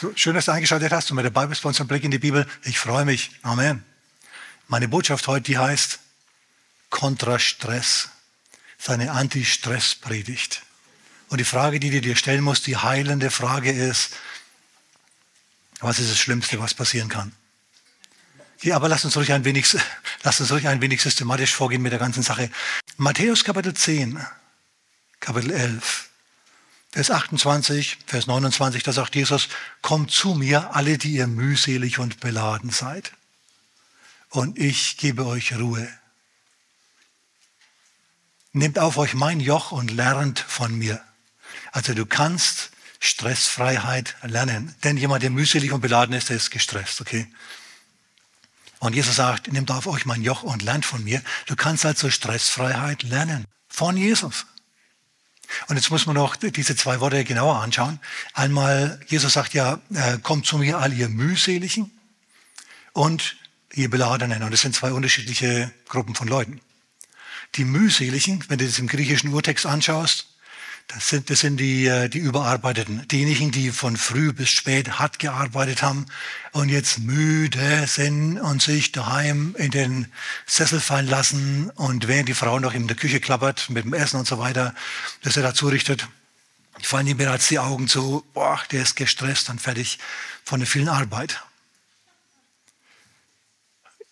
So, schön, dass du eingeschaltet hast und mit dabei bist bei unserem Blick in die Bibel. Ich freue mich. Amen. Meine Botschaft heute, die heißt Kontra Stress. Seine Anti-Stress-Predigt. Und die Frage, die du dir stellen musst, die heilende Frage ist, was ist das Schlimmste, was passieren kann? Ja, aber lass uns ruhig ein wenig, lass uns ruhig ein wenig systematisch vorgehen mit der ganzen Sache. Matthäus Kapitel 10, Kapitel 11. Vers 28, Vers 29, da sagt Jesus, kommt zu mir, alle, die ihr mühselig und beladen seid. Und ich gebe euch Ruhe. Nehmt auf euch mein Joch und lernt von mir. Also du kannst Stressfreiheit lernen. Denn jemand, der mühselig und beladen ist, der ist gestresst, okay? Und Jesus sagt, nehmt auf euch mein Joch und lernt von mir. Du kannst also Stressfreiheit lernen. Von Jesus. Und jetzt muss man noch diese zwei Worte genauer anschauen. Einmal, Jesus sagt ja, äh, kommt zu mir all ihr mühseligen und ihr Beladenen. Und das sind zwei unterschiedliche Gruppen von Leuten. Die mühseligen, wenn du das im griechischen Urtext anschaust, das sind, das sind die, äh, die Überarbeiteten, diejenigen, die von früh bis spät hart gearbeitet haben und jetzt müde sind und sich daheim in den Sessel fallen lassen und während die Frau noch in der Küche klappert mit dem Essen und so weiter, das er dazu richtet, fallen ihm bereits die Augen zu, boah, der ist gestresst und fertig von der vielen Arbeit.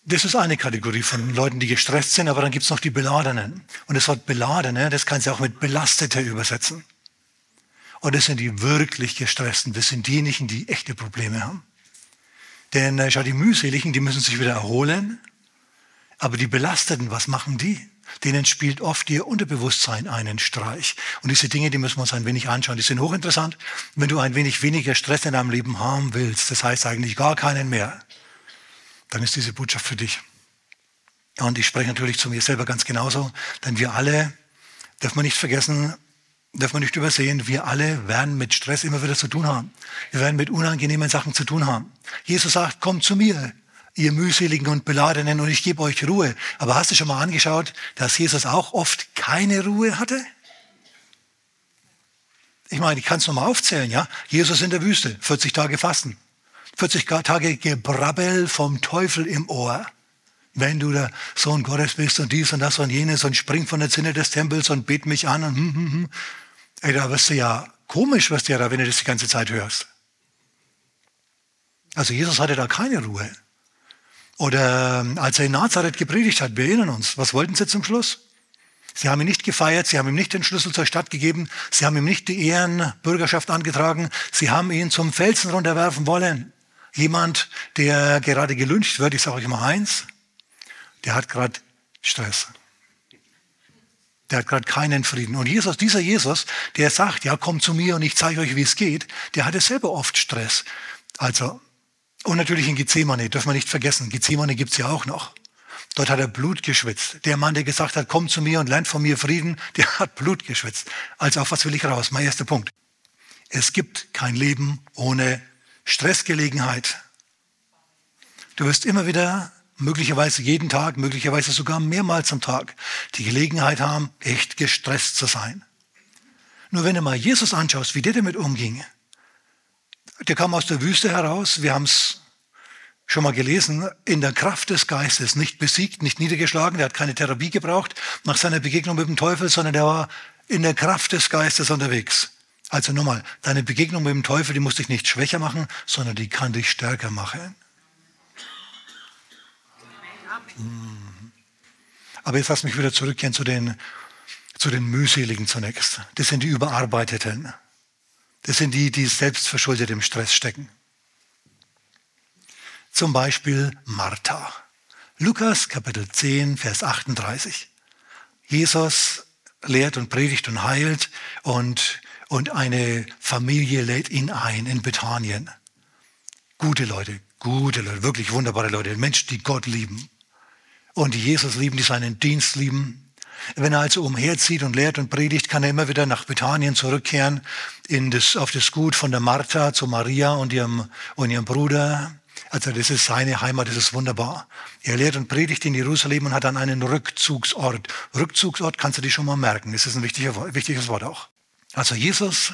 Das ist eine Kategorie von Leuten, die gestresst sind, aber dann gibt es noch die Beladenen. Und das Wort Beladene, das kann sie auch mit Belastete übersetzen. Und das sind die wirklich gestressten, das sind diejenigen, die echte Probleme haben. Denn äh, schau, die mühseligen, die müssen sich wieder erholen. Aber die Belasteten, was machen die? Denen spielt oft ihr Unterbewusstsein einen Streich. Und diese Dinge, die müssen wir uns ein wenig anschauen. Die sind hochinteressant. Wenn du ein wenig weniger Stress in deinem Leben haben willst, das heißt eigentlich gar keinen mehr, dann ist diese Botschaft für dich. Und ich spreche natürlich zu mir selber ganz genauso, denn wir alle, darf man nicht vergessen, darf man nicht übersehen, wir alle werden mit Stress immer wieder zu tun haben. Wir werden mit unangenehmen Sachen zu tun haben. Jesus sagt, kommt zu mir, ihr mühseligen und beladenen, und ich gebe euch Ruhe. Aber hast du schon mal angeschaut, dass Jesus auch oft keine Ruhe hatte? Ich meine, ich kann es nochmal aufzählen, ja? Jesus in der Wüste, 40 Tage Fasten. 40 Tage Gebrabbel vom Teufel im Ohr. Wenn du der Sohn Gottes bist und dies und das und jenes und spring von der Zinne des Tempels und bet mich an und hm, hm, hm. Ey, da wirst du ja komisch, wirst du ja da, wenn du das die ganze Zeit hörst. Also Jesus hatte da keine Ruhe. Oder ähm, als er in Nazareth gepredigt hat, wir erinnern uns, was wollten sie zum Schluss? Sie haben ihn nicht gefeiert, sie haben ihm nicht den Schlüssel zur Stadt gegeben, sie haben ihm nicht die Ehrenbürgerschaft angetragen, sie haben ihn zum Felsen runterwerfen wollen. Jemand, der gerade gelünscht wird, ich sage euch mal eins, der hat gerade Stress. Der hat gerade keinen Frieden. Und Jesus, dieser Jesus, der sagt, ja, kommt zu mir und ich zeige euch, wie es geht, der hatte selber oft Stress. Also, und natürlich in Gethsemane, dürfen wir nicht vergessen, Gethsemane gibt's ja auch noch. Dort hat er Blut geschwitzt. Der Mann, der gesagt hat, komm zu mir und lernt von mir Frieden, der hat Blut geschwitzt. Also auf was will ich raus? Mein erster Punkt. Es gibt kein Leben ohne Stressgelegenheit. Du wirst immer wieder, möglicherweise jeden Tag, möglicherweise sogar mehrmals am Tag, die Gelegenheit haben, echt gestresst zu sein. Nur wenn du mal Jesus anschaust, wie der damit umging, der kam aus der Wüste heraus, wir haben es schon mal gelesen, in der Kraft des Geistes, nicht besiegt, nicht niedergeschlagen, der hat keine Therapie gebraucht nach seiner Begegnung mit dem Teufel, sondern der war in der Kraft des Geistes unterwegs. Also nochmal, deine Begegnung mit dem Teufel, die muss dich nicht schwächer machen, sondern die kann dich stärker machen. Mhm. Aber jetzt lass mich wieder zurückkehren zu den, zu den mühseligen zunächst. Das sind die Überarbeiteten. Das sind die, die selbstverschuldet im Stress stecken. Zum Beispiel Martha. Lukas Kapitel 10, Vers 38. Jesus lehrt und predigt und heilt und und eine Familie lädt ihn ein in Bethanien. Gute Leute, gute Leute, wirklich wunderbare Leute, Menschen, die Gott lieben und die Jesus lieben, die seinen Dienst lieben. Wenn er also umherzieht und lehrt und predigt, kann er immer wieder nach Bethanien zurückkehren, in das, auf das Gut von der Martha zu Maria und ihrem, und ihrem Bruder. Also das ist seine Heimat, das ist wunderbar. Er lehrt und predigt in Jerusalem und hat dann einen Rückzugsort. Rückzugsort kannst du dir schon mal merken, das ist ein wichtiges Wort auch. Also Jesus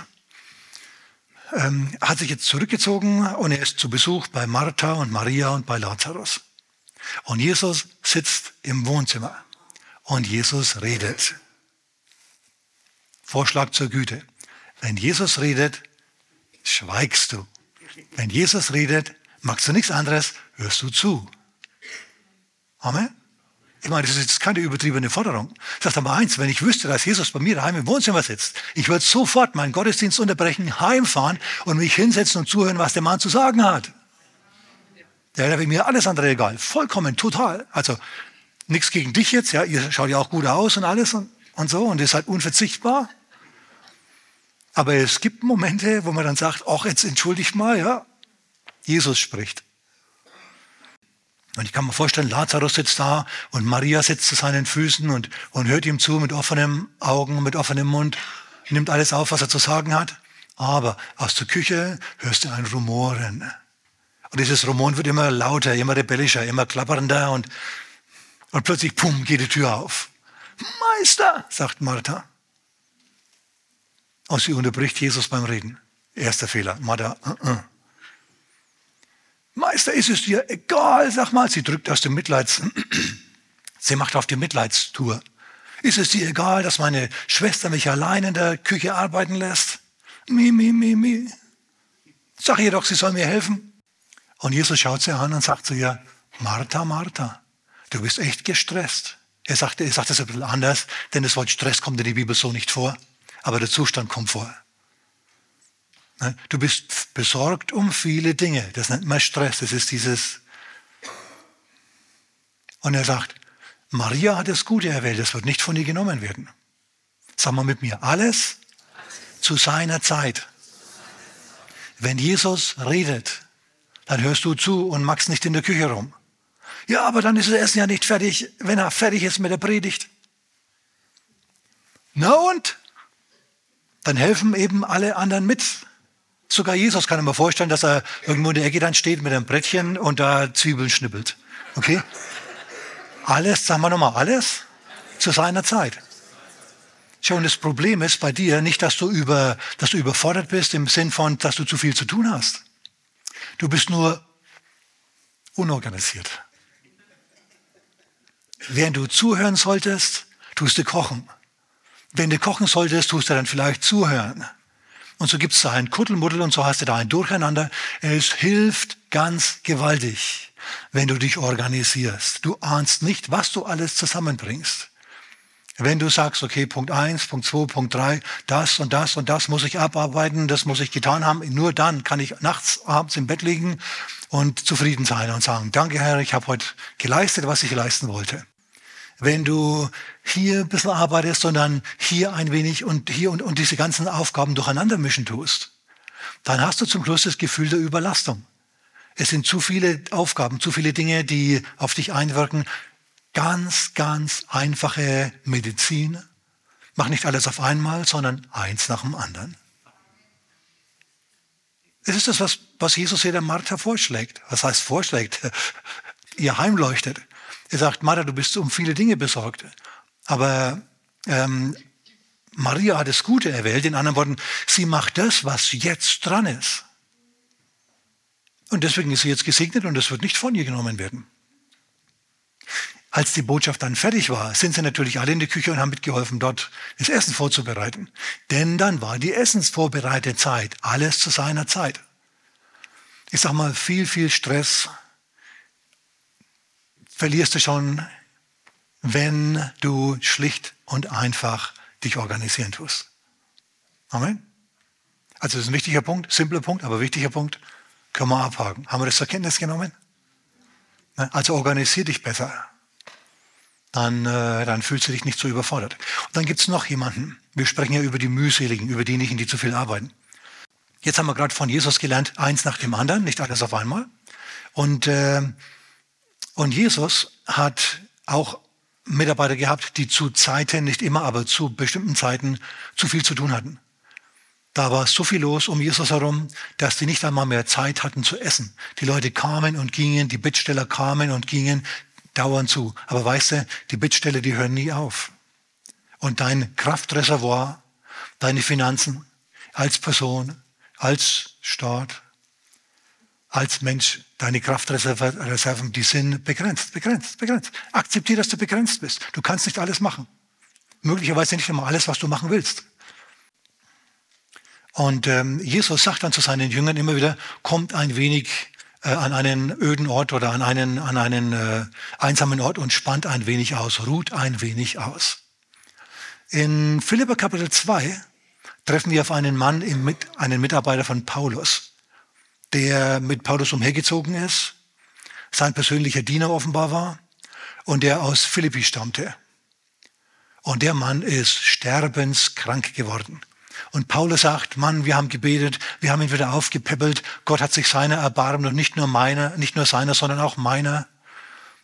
ähm, hat sich jetzt zurückgezogen und er ist zu Besuch bei Martha und Maria und bei Lazarus. Und Jesus sitzt im Wohnzimmer und Jesus redet. Vorschlag zur Güte. Wenn Jesus redet, schweigst du. Wenn Jesus redet, magst du nichts anderes, hörst du zu. Amen. Ich meine, das ist jetzt keine übertriebene Forderung. Ich sage aber eins, wenn ich wüsste, dass Jesus bei mir daheim im Wohnzimmer sitzt, ich würde sofort meinen Gottesdienst unterbrechen, heimfahren und mich hinsetzen und zuhören, was der Mann zu sagen hat. Der wäre mir alles andere egal. Vollkommen, total. Also nichts gegen dich jetzt, ja, ihr schaut ja auch gut aus und alles und, und so und ist halt unverzichtbar. Aber es gibt Momente, wo man dann sagt, ach, jetzt entschuldigt mal, ja, Jesus spricht. Und ich kann mir vorstellen, Lazarus sitzt da und Maria sitzt zu seinen Füßen und, und hört ihm zu mit offenen Augen, mit offenem Mund, nimmt alles auf, was er zu sagen hat. Aber aus der Küche hörst du ein Rumoren. Und dieses Rumoren wird immer lauter, immer rebellischer, immer klappernder und, und plötzlich, pum, geht die Tür auf. Meister, sagt Martha. Und sie unterbricht Jesus beim Reden. Erster Fehler. Martha, uh -uh. Meister, ist es dir egal? Sag mal, sie drückt aus dem Mitleids, sie macht auf die Mitleidstour. Ist es dir egal, dass meine Schwester mich allein in der Küche arbeiten lässt? Mi, mi, mi, mi. Sag ihr doch, sie soll mir helfen. Und Jesus schaut sie an und sagt zu ihr, Martha, Martha, du bist echt gestresst. Er sagt, er sagt das ein bisschen anders, denn das Wort Stress kommt in der Bibel so nicht vor, aber der Zustand kommt vor. Ne? Du bist besorgt um viele Dinge. Das nennt man Stress. Das ist dieses. Und er sagt, Maria hat das Gute erwählt. Das wird nicht von ihr genommen werden. Sag mal mit mir, alles zu seiner Zeit. Wenn Jesus redet, dann hörst du zu und magst nicht in der Küche rum. Ja, aber dann ist das Essen ja nicht fertig, wenn er fertig ist mit der Predigt. Na und? Dann helfen eben alle anderen mit. Sogar Jesus kann mir vorstellen, dass er irgendwo in der Ecke dann steht mit einem Brettchen und da Zwiebeln schnippelt. Okay? Alles, sagen wir nochmal, alles zu seiner Zeit. Schau, und das Problem ist bei dir nicht, dass du, über, dass du überfordert bist im Sinn von, dass du zu viel zu tun hast. Du bist nur unorganisiert. Während du zuhören solltest, tust du kochen. Wenn du kochen solltest, tust du dann vielleicht zuhören. Und so gibt es da ein Kuddelmuddel und so hast du da ein Durcheinander. Es hilft ganz gewaltig, wenn du dich organisierst. Du ahnst nicht, was du alles zusammenbringst. Wenn du sagst, okay, Punkt eins, Punkt zwei, Punkt drei, das und das und das muss ich abarbeiten, das muss ich getan haben, nur dann kann ich nachts, abends im Bett liegen und zufrieden sein und sagen, danke Herr, ich habe heute geleistet, was ich leisten wollte wenn du hier ein bisschen arbeitest, sondern hier ein wenig und hier und, und diese ganzen Aufgaben durcheinander mischen tust, dann hast du zum Schluss das Gefühl der Überlastung. Es sind zu viele Aufgaben, zu viele Dinge, die auf dich einwirken. Ganz, ganz einfache Medizin. Mach nicht alles auf einmal, sondern eins nach dem anderen. Es ist das, was, was Jesus hier der Martha vorschlägt. Was heißt vorschlägt? Ihr heimleuchtet. Er sagt, Martha, du bist um viele Dinge besorgt. Aber ähm, Maria hat das Gute erwählt. In anderen Worten, sie macht das, was jetzt dran ist. Und deswegen ist sie jetzt gesegnet und es wird nicht von ihr genommen werden. Als die Botschaft dann fertig war, sind sie natürlich alle in die Küche und haben mitgeholfen, dort das Essen vorzubereiten. Denn dann war die Essensvorbereitezeit, alles zu seiner Zeit. Ich sag mal, viel, viel Stress, verlierst du schon, wenn du schlicht und einfach dich organisieren tust. Amen. Also das ist ein wichtiger Punkt, simpler Punkt, aber wichtiger Punkt. Können wir abhaken. Haben wir das zur Kenntnis genommen? Ne? Also organisier dich besser. Dann, äh, dann fühlst du dich nicht so überfordert. Und dann gibt es noch jemanden. Wir sprechen ja über die mühseligen, über diejenigen, die zu viel arbeiten. Jetzt haben wir gerade von Jesus gelernt, eins nach dem anderen, nicht alles auf einmal. Und äh, und Jesus hat auch Mitarbeiter gehabt, die zu Zeiten, nicht immer, aber zu bestimmten Zeiten zu viel zu tun hatten. Da war so viel los um Jesus herum, dass die nicht einmal mehr Zeit hatten zu essen. Die Leute kamen und gingen, die Bittsteller kamen und gingen dauernd zu. Aber weißt du, die Bittsteller, die hören nie auf. Und dein Kraftreservoir, deine Finanzen als Person, als Staat, als Mensch, deine Kraftreserven, die sind begrenzt, begrenzt, begrenzt. Akzeptiere, dass du begrenzt bist. Du kannst nicht alles machen. Möglicherweise nicht immer alles, was du machen willst. Und ähm, Jesus sagt dann zu seinen Jüngern immer wieder, kommt ein wenig äh, an einen öden Ort oder an einen, an einen äh, einsamen Ort und spannt ein wenig aus, ruht ein wenig aus. In Philipper Kapitel 2 treffen wir auf einen Mann, im, einen Mitarbeiter von Paulus, der mit Paulus umhergezogen ist, sein persönlicher Diener offenbar war und der aus Philippi stammte. Und der Mann ist sterbenskrank geworden. Und Paulus sagt, Mann, wir haben gebetet, wir haben ihn wieder aufgepäppelt, Gott hat sich seiner erbarmt und nicht nur meiner, nicht nur seiner, sondern auch meiner.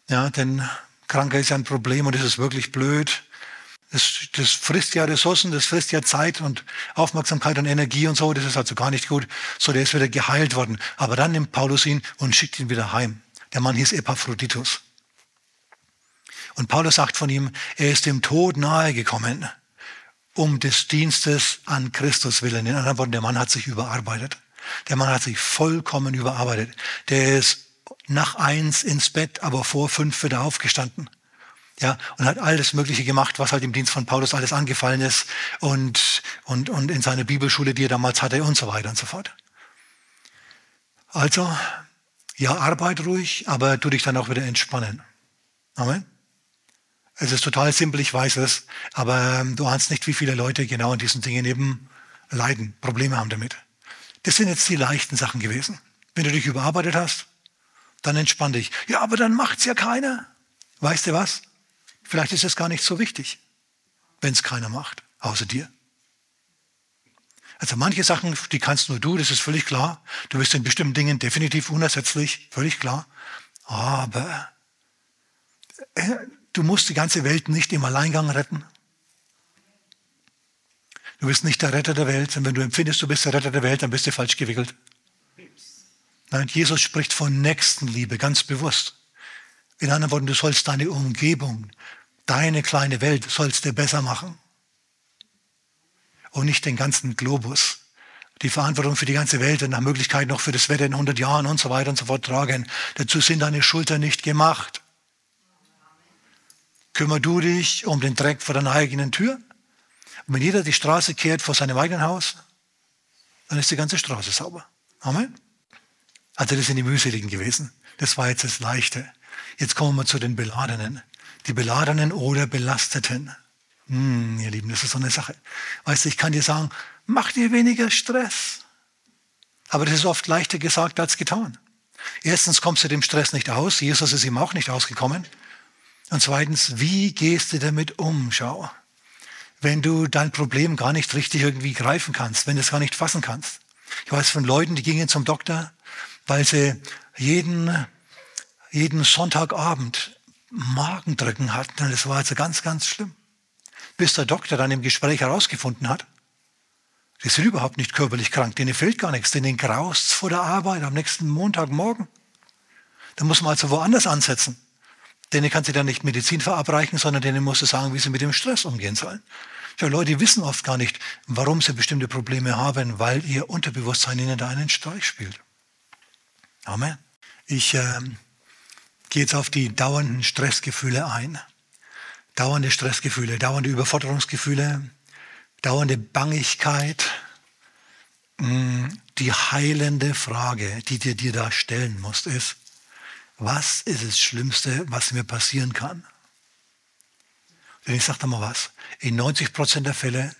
Ja, denn Kranker ist ein Problem und es ist wirklich blöd. Das, das frisst ja Ressourcen, das frisst ja Zeit und Aufmerksamkeit und Energie und so. Das ist also gar nicht gut. So, der ist wieder geheilt worden. Aber dann nimmt Paulus ihn und schickt ihn wieder heim. Der Mann hieß Epaphroditus. Und Paulus sagt von ihm, er ist dem Tod nahe gekommen um des Dienstes an Christus willen. In anderen Worten, der Mann hat sich überarbeitet. Der Mann hat sich vollkommen überarbeitet. Der ist nach eins ins Bett, aber vor fünf wieder aufgestanden. Ja, und hat alles Mögliche gemacht, was halt im Dienst von Paulus alles angefallen ist und, und, und in seiner Bibelschule, die er damals hatte und so weiter und so fort. Also, ja, arbeit ruhig, aber tu dich dann auch wieder entspannen. Amen. Es ist total simpel, ich weiß es, aber ähm, du ahnst nicht, wie viele Leute genau in diesen Dingen eben leiden, Probleme haben damit. Das sind jetzt die leichten Sachen gewesen. Wenn du dich überarbeitet hast, dann entspann dich. Ja, aber dann macht's ja keiner. Weißt du was? Vielleicht ist es gar nicht so wichtig, wenn es keiner macht, außer dir. Also manche Sachen, die kannst nur du, das ist völlig klar. Du bist in bestimmten Dingen definitiv unersetzlich, völlig klar. Aber äh, Du musst die ganze Welt nicht im Alleingang retten. Du bist nicht der Retter der Welt. Und wenn du empfindest, du bist der Retter der Welt, dann bist du falsch gewickelt. Nein, Jesus spricht von Nächstenliebe, ganz bewusst. In anderen Worten, du sollst deine Umgebung, deine kleine Welt, sollst du besser machen. Und nicht den ganzen Globus. Die Verantwortung für die ganze Welt und nach Möglichkeit noch für das Wetter in 100 Jahren und so weiter und so fort tragen. Dazu sind deine Schultern nicht gemacht. Kümmer du dich um den Dreck vor deiner eigenen Tür. Und wenn jeder die Straße kehrt vor seinem eigenen Haus, dann ist die ganze Straße sauber. Amen. Also das sind die mühseligen gewesen. Das war jetzt das Leichte. Jetzt kommen wir zu den Beladenen. Die Beladenen oder Belasteten. Hm, ihr Lieben, das ist so eine Sache. Weißt du, ich kann dir sagen, mach dir weniger Stress. Aber das ist oft leichter gesagt als getan. Erstens kommst du dem Stress nicht aus. Jesus ist ihm auch nicht ausgekommen. Und zweitens, wie gehst du damit um? Schau, wenn du dein Problem gar nicht richtig irgendwie greifen kannst, wenn du es gar nicht fassen kannst. Ich weiß von Leuten, die gingen zum Doktor, weil sie jeden, jeden Sonntagabend Magendrücken hatten. Das war also ganz, ganz schlimm. Bis der Doktor dann im Gespräch herausgefunden hat, die sind überhaupt nicht körperlich krank, denen fehlt gar nichts, denen graust vor der Arbeit am nächsten Montagmorgen. Da muss man also woanders ansetzen. Denen kannst du dann nicht Medizin verabreichen, sondern denen musst du sagen, wie sie mit dem Stress umgehen sollen. Ja, Leute wissen oft gar nicht, warum sie bestimmte Probleme haben, weil ihr Unterbewusstsein ihnen da einen Streich spielt. Amen. Ich äh, gehe jetzt auf die dauernden Stressgefühle ein. Dauernde Stressgefühle, dauernde Überforderungsgefühle, dauernde Bangigkeit. Mm, die heilende Frage, die dir, dir da stellen musst, ist, was ist das Schlimmste, was mir passieren kann? Denn ich sage da mal was, in 90 Prozent der Fälle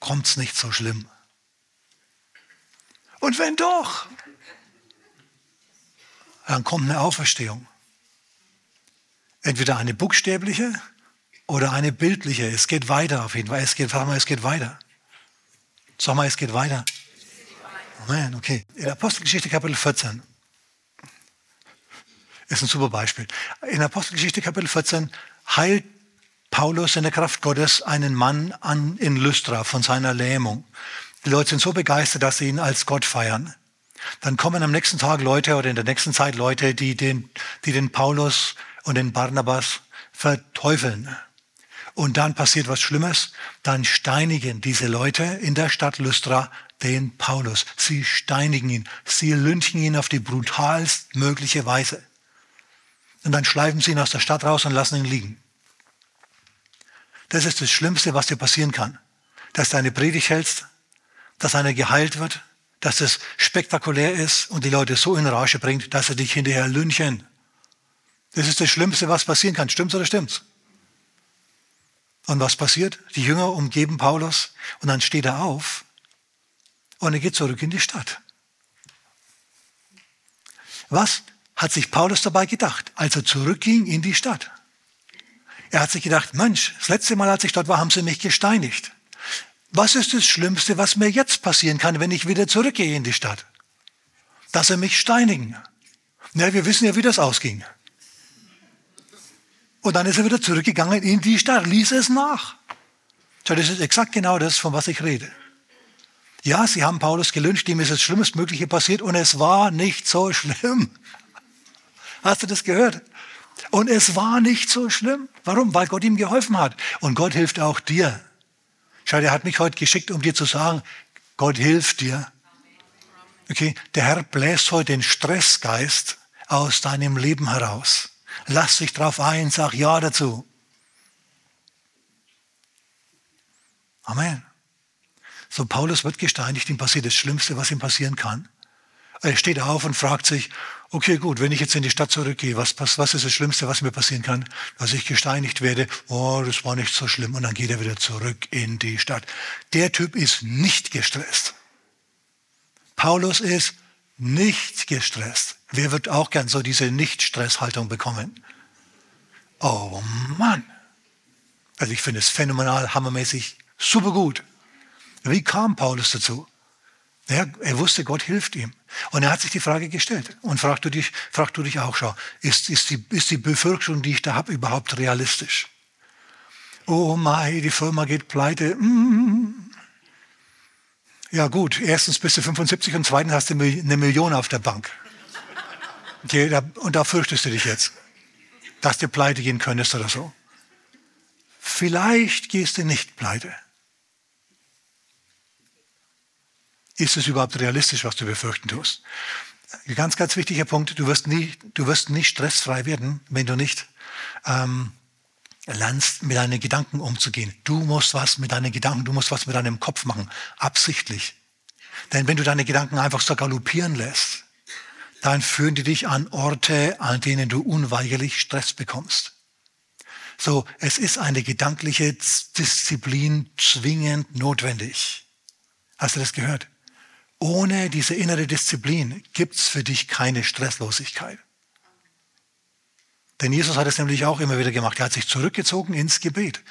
kommt es nicht so schlimm. Und wenn doch, dann kommt eine Auferstehung. Entweder eine buchstäbliche oder eine bildliche. Es geht weiter auf jeden Fall. Es geht, sag mal, es geht weiter. Sag mal, es geht weiter. Amen, okay. In Apostelgeschichte Kapitel 14 ist ein super Beispiel. In Apostelgeschichte Kapitel 14 heilt Paulus in der Kraft Gottes einen Mann an, in Lystra von seiner Lähmung. Die Leute sind so begeistert, dass sie ihn als Gott feiern. Dann kommen am nächsten Tag Leute oder in der nächsten Zeit Leute, die den, die den Paulus und den Barnabas verteufeln. Und dann passiert was Schlimmes. Dann steinigen diese Leute in der Stadt Lystra den Paulus. Sie steinigen ihn. Sie lynchen ihn auf die brutalst mögliche Weise. Und dann schleifen sie ihn aus der Stadt raus und lassen ihn liegen. Das ist das Schlimmste, was dir passieren kann. Dass du eine Predigt hältst, dass einer geheilt wird, dass es spektakulär ist und die Leute so in Rage bringt, dass sie dich hinterher lynchen. Das ist das Schlimmste, was passieren kann. Stimmt's oder stimmt's? Und was passiert? Die Jünger umgeben Paulus und dann steht er auf und er geht zurück in die Stadt. Was hat sich Paulus dabei gedacht, als er zurückging in die Stadt? Er hat sich gedacht, Mensch, das letzte Mal, als ich dort war, haben sie mich gesteinigt. Was ist das Schlimmste, was mir jetzt passieren kann, wenn ich wieder zurückgehe in die Stadt? Dass sie mich steinigen. Na, wir wissen ja, wie das ausging. Und dann ist er wieder zurückgegangen in die Stadt, ließ es nach. So, das ist exakt genau das, von was ich rede. Ja, sie haben Paulus gelünscht, ihm ist das Schlimmstmögliche passiert und es war nicht so schlimm. Hast du das gehört? Und es war nicht so schlimm. Warum? Weil Gott ihm geholfen hat. Und Gott hilft auch dir. Schau, er hat mich heute geschickt, um dir zu sagen, Gott hilft dir. Okay, der Herr bläst heute den Stressgeist aus deinem Leben heraus. Lass dich drauf ein, sag Ja dazu. Amen. So, Paulus wird gesteinigt, ihm passiert das Schlimmste, was ihm passieren kann. Er steht auf und fragt sich, okay, gut, wenn ich jetzt in die Stadt zurückgehe, was, was, was ist das Schlimmste, was mir passieren kann? Dass ich gesteinigt werde, oh, das war nicht so schlimm. Und dann geht er wieder zurück in die Stadt. Der Typ ist nicht gestresst. Paulus ist nicht gestresst. Wer wird auch gern so diese Nicht-Stress-Haltung bekommen? Oh Mann. Also ich finde es phänomenal, hammermäßig, super gut. Wie kam Paulus dazu? Er, er, wusste, Gott hilft ihm. Und er hat sich die Frage gestellt. Und frag du dich, frag du dich auch, schau, ist, ist, die, ist die Befürchtung, die ich da habe, überhaupt realistisch? Oh mein, die Firma geht pleite. Mm. Ja gut, erstens bist du 75 und zweitens hast du eine Million auf der Bank. Okay, da, und da fürchtest du dich jetzt, dass du pleite gehen könntest oder so. Vielleicht gehst du nicht pleite. ist es überhaupt realistisch, was du befürchten tust? Ganz, ganz wichtiger Punkt, du wirst, nie, du wirst nicht stressfrei werden, wenn du nicht ähm, lernst, mit deinen Gedanken umzugehen. Du musst was mit deinen Gedanken, du musst was mit deinem Kopf machen, absichtlich. Denn wenn du deine Gedanken einfach so galoppieren lässt, dann führen die dich an Orte, an denen du unweigerlich Stress bekommst. So, es ist eine gedankliche Disziplin zwingend notwendig. Hast du das gehört? Ohne diese innere Disziplin gibt es für dich keine Stresslosigkeit. Denn Jesus hat es nämlich auch immer wieder gemacht. Er hat sich zurückgezogen ins Gebet.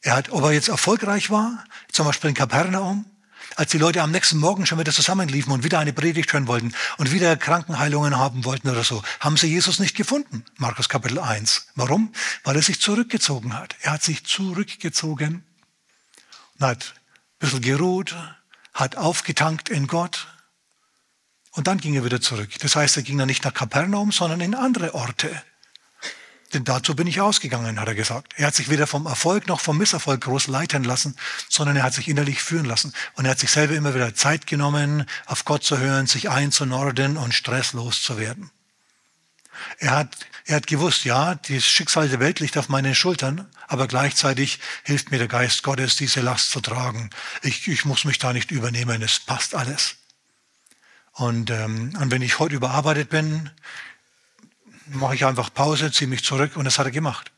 Er hat, ob er jetzt erfolgreich war, zum Beispiel in Kapernaum, als die Leute am nächsten Morgen schon wieder zusammenliefen und wieder eine Predigt hören wollten und wieder Krankenheilungen haben wollten oder so, haben sie Jesus nicht gefunden. Markus Kapitel 1. Warum? Weil er sich zurückgezogen hat. Er hat sich zurückgezogen und hat ein bisschen geruht, hat aufgetankt in Gott und dann ging er wieder zurück. Das heißt, er ging dann nicht nach Kapernaum, sondern in andere Orte. Denn dazu bin ich ausgegangen, hat er gesagt. Er hat sich weder vom Erfolg noch vom Misserfolg groß leiten lassen, sondern er hat sich innerlich führen lassen. Und er hat sich selber immer wieder Zeit genommen, auf Gott zu hören, sich einzunorden und stresslos zu werden. Er hat, er hat gewusst, ja, das Schicksal der Welt liegt auf meinen Schultern, aber gleichzeitig hilft mir der Geist Gottes, diese Last zu tragen. Ich, ich muss mich da nicht übernehmen, es passt alles. Und, ähm, und wenn ich heute überarbeitet bin, mache ich einfach Pause, ziehe mich zurück und das hat er gemacht.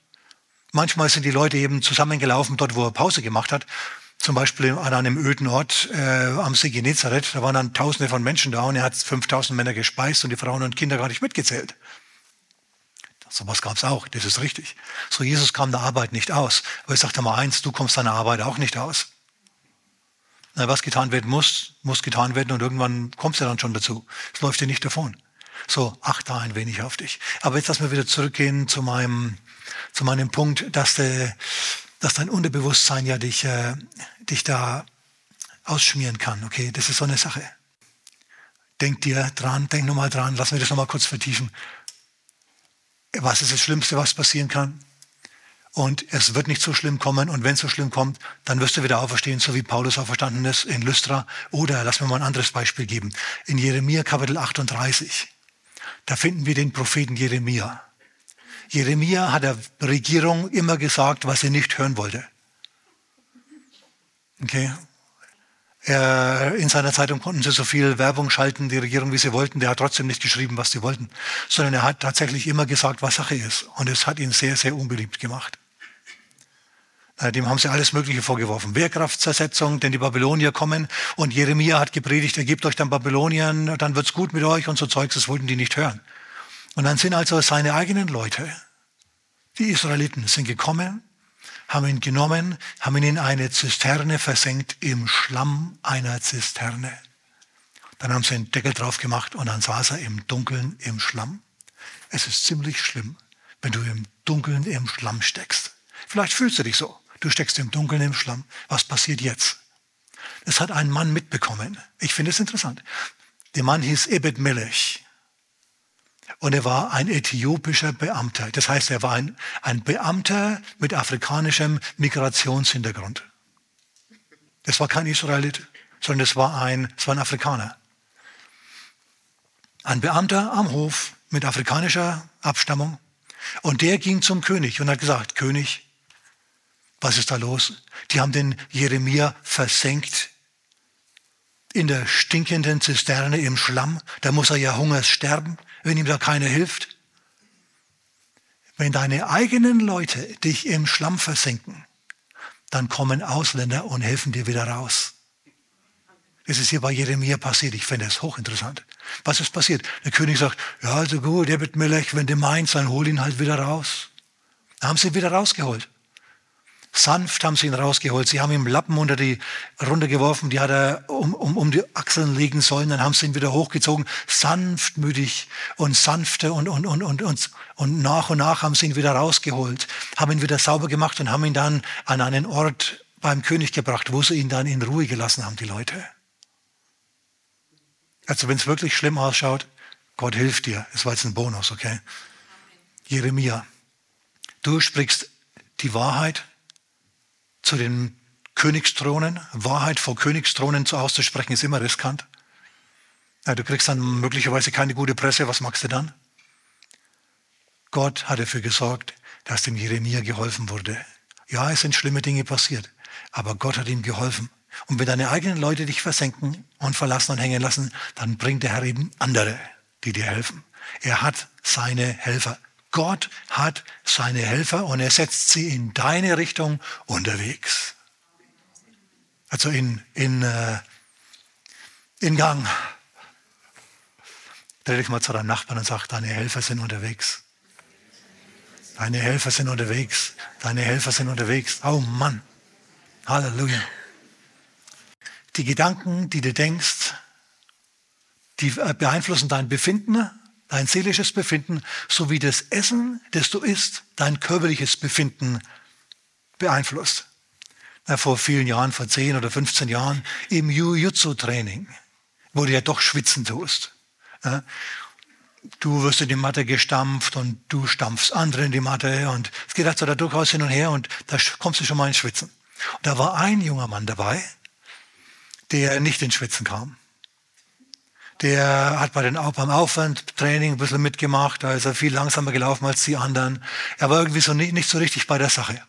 Manchmal sind die Leute eben zusammengelaufen, dort wo er Pause gemacht hat. Zum Beispiel an einem öden Ort äh, am See Genezareth. Da waren dann Tausende von Menschen da und er hat 5000 Männer gespeist und die Frauen und Kinder gar nicht mitgezählt. So was gab es auch, das ist richtig. So Jesus kam der Arbeit nicht aus. Aber ich sagte mal eins, du kommst deiner Arbeit auch nicht aus. Na, was getan werden muss, muss getan werden und irgendwann kommst du dann schon dazu. Es läuft dir nicht davon. So, achte ein wenig auf dich. Aber jetzt lass mir wieder zurückgehen zu meinem, zu meinem Punkt, dass, de, dass dein Unterbewusstsein ja dich, äh, dich da ausschmieren kann. Okay, das ist so eine Sache. Denk dir dran, denk nochmal dran, lass mir das nochmal kurz vertiefen. Was ist das Schlimmste, was passieren kann? und es wird nicht so schlimm kommen und wenn es so schlimm kommt, dann wirst du wieder auferstehen, so wie Paulus auferstanden ist in Lystra. Oder lass mir mal ein anderes Beispiel geben. In Jeremia Kapitel 38, da finden wir den Propheten Jeremia. Jeremia hat der Regierung immer gesagt, was sie nicht hören wollte. Okay. Er, in seiner Zeitung konnten sie so viel Werbung schalten, die Regierung, wie sie wollten. Der hat trotzdem nicht geschrieben, was sie wollten, sondern er hat tatsächlich immer gesagt, was Sache ist. Und es hat ihn sehr, sehr unbeliebt gemacht. Äh, dem haben sie alles Mögliche vorgeworfen. Wehrkraftzersetzung, denn die Babylonier kommen und Jeremia hat gepredigt, er gebt euch dann Babyloniern, dann wird's gut mit euch und so Zeugs, das wollten die nicht hören. Und dann sind also seine eigenen Leute, die Israeliten, sind gekommen, haben ihn genommen, haben ihn in eine Zisterne versenkt, im Schlamm einer Zisterne. Dann haben sie einen Deckel drauf gemacht und dann saß er im Dunkeln im Schlamm. Es ist ziemlich schlimm, wenn du im Dunkeln im Schlamm steckst. Vielleicht fühlst du dich so. Du steckst im Dunkeln im Schlamm. Was passiert jetzt? Es hat ein Mann mitbekommen. Ich finde es interessant. Der Mann hieß Ebed Melech. Und er war ein äthiopischer Beamter. Das heißt, er war ein, ein Beamter mit afrikanischem Migrationshintergrund. Das war kein Israelit, sondern das war ein, das war ein Afrikaner. Ein Beamter am Hof mit afrikanischer Abstammung. Und der ging zum König und hat gesagt, König, was ist da los? Die haben den Jeremia versenkt in der stinkenden Zisterne im Schlamm. Da muss er ja hungers sterben, wenn ihm da keiner hilft. Wenn deine eigenen Leute dich im Schlamm versenken, dann kommen Ausländer und helfen dir wieder raus. Das ist hier bei Jeremia passiert. Ich finde das hochinteressant. Was ist passiert? Der König sagt, ja, also gut, der wird Melech, wenn du meinst, dann hol ihn halt wieder raus. Da haben sie ihn wieder rausgeholt. Sanft haben sie ihn rausgeholt. Sie haben ihm Lappen unter die runtergeworfen, die hat er um, um, um die Achseln legen sollen. Dann haben sie ihn wieder hochgezogen, sanftmütig und sanfte und, und, und, und, und, und nach und nach haben sie ihn wieder rausgeholt, haben ihn wieder sauber gemacht und haben ihn dann an einen Ort beim König gebracht, wo sie ihn dann in Ruhe gelassen haben, die Leute. Also wenn es wirklich schlimm ausschaut, Gott hilft dir. Das war jetzt ein Bonus, okay? Jeremia, du sprichst die Wahrheit, zu den Königsthronen. Wahrheit vor Königsthronen zu auszusprechen ist immer riskant. Ja, du kriegst dann möglicherweise keine gute Presse. Was machst du dann? Gott hat dafür gesorgt, dass dem Jeremia geholfen wurde. Ja, es sind schlimme Dinge passiert, aber Gott hat ihm geholfen. Und wenn deine eigenen Leute dich versenken und verlassen und hängen lassen, dann bringt der Herr eben andere, die dir helfen. Er hat seine Helfer. Gott hat seine Helfer und er setzt sie in deine Richtung unterwegs. Also in, in, äh, in Gang. Dreh dich mal zu deinem Nachbarn und sag, deine Helfer sind unterwegs. Deine Helfer sind unterwegs. Deine Helfer sind unterwegs. Oh Mann. Halleluja. Die Gedanken, die du denkst, die beeinflussen dein Befinden dein seelisches Befinden sowie das Essen, das du isst, dein körperliches Befinden beeinflusst. Na, vor vielen Jahren, vor 10 oder 15 Jahren, im Jiu-Jitsu-Training, wo du ja doch schwitzen tust. Ja, du wirst in die Matte gestampft und du stampfst andere in die Matte und es geht also da durchaus hin und her und da kommst du schon mal ins Schwitzen. Und da war ein junger Mann dabei, der nicht ins Schwitzen kam der hat bei den, beim Aufwandtraining ein bisschen mitgemacht, da ist er viel langsamer gelaufen als die anderen. Er war irgendwie so nicht, nicht so richtig bei der Sache.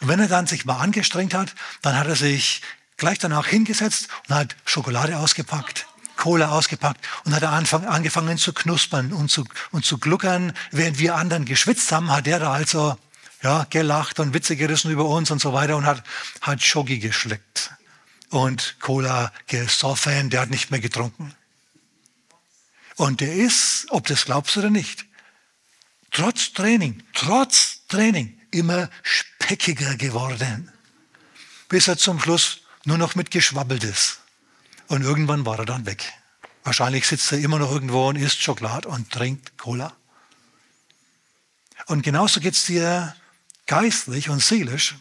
Und wenn er dann sich mal angestrengt hat, dann hat er sich gleich danach hingesetzt und hat Schokolade ausgepackt, Cola ausgepackt und hat er angefangen zu knuspern und zu, und zu gluckern. Während wir anderen geschwitzt haben, hat er da also ja, gelacht und Witze gerissen über uns und so weiter und hat, hat Schoki geschleckt und Cola gesoffen, der hat nicht mehr getrunken. Und der ist, ob das glaubst oder nicht, trotz Training, trotz Training immer speckiger geworden. Bis er zum Schluss nur noch mit geschwabbelt ist. Und irgendwann war er dann weg. Wahrscheinlich sitzt er immer noch irgendwo und isst Schokolade und trinkt Cola. Und genauso geht es dir geistlich und seelisch,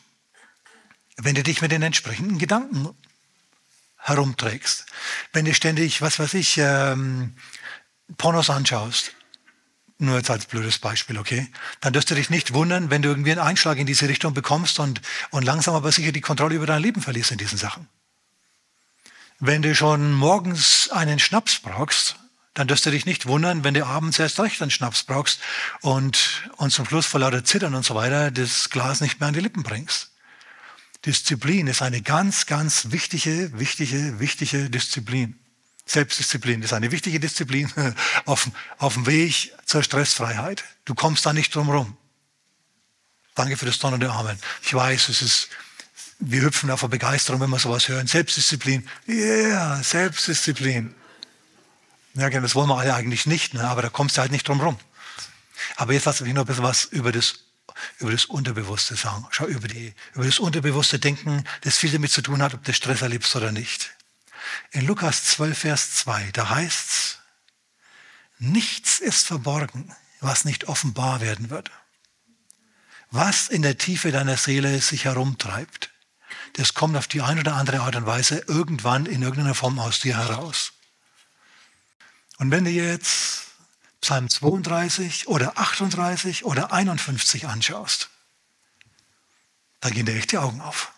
wenn du dich mit den entsprechenden Gedanken herumträgst. Wenn du ständig, was weiß ich, ähm, Pornos anschaust, Nur jetzt als blödes Beispiel, okay? Dann dürfte dich nicht wundern, wenn du irgendwie einen Einschlag in diese Richtung bekommst und, und langsam aber sicher die Kontrolle über dein Leben verlierst in diesen Sachen. Wenn du schon morgens einen Schnaps brauchst, dann dürfte dich nicht wundern, wenn du abends erst recht einen Schnaps brauchst und, und zum Schluss vor lauter Zittern und so weiter das Glas nicht mehr an die Lippen bringst. Disziplin ist eine ganz, ganz wichtige, wichtige, wichtige Disziplin. Selbstdisziplin ist eine wichtige Disziplin auf, auf dem Weg zur Stressfreiheit. Du kommst da nicht drum rum. Danke für das donnernde Amen. Ich weiß, es ist, wir hüpfen da vor Begeisterung, wenn wir sowas hören. Selbstdisziplin. Yeah, Selbstdisziplin. Ja, genau, das wollen wir alle eigentlich nicht, ne? aber da kommst du halt nicht drum rum. Aber jetzt lass mich noch ein bisschen was über das, über das Unterbewusste sagen. Schau, über, die, über das unterbewusste Denken, das viel damit zu tun hat, ob du Stress erlebst oder nicht. In Lukas 12, Vers 2, da heißt's, nichts ist verborgen, was nicht offenbar werden wird. Was in der Tiefe deiner Seele sich herumtreibt, das kommt auf die eine oder andere Art und Weise irgendwann in irgendeiner Form aus dir heraus. Und wenn du jetzt Psalm 32 oder 38 oder 51 anschaust, dann gehen dir echt die Augen auf.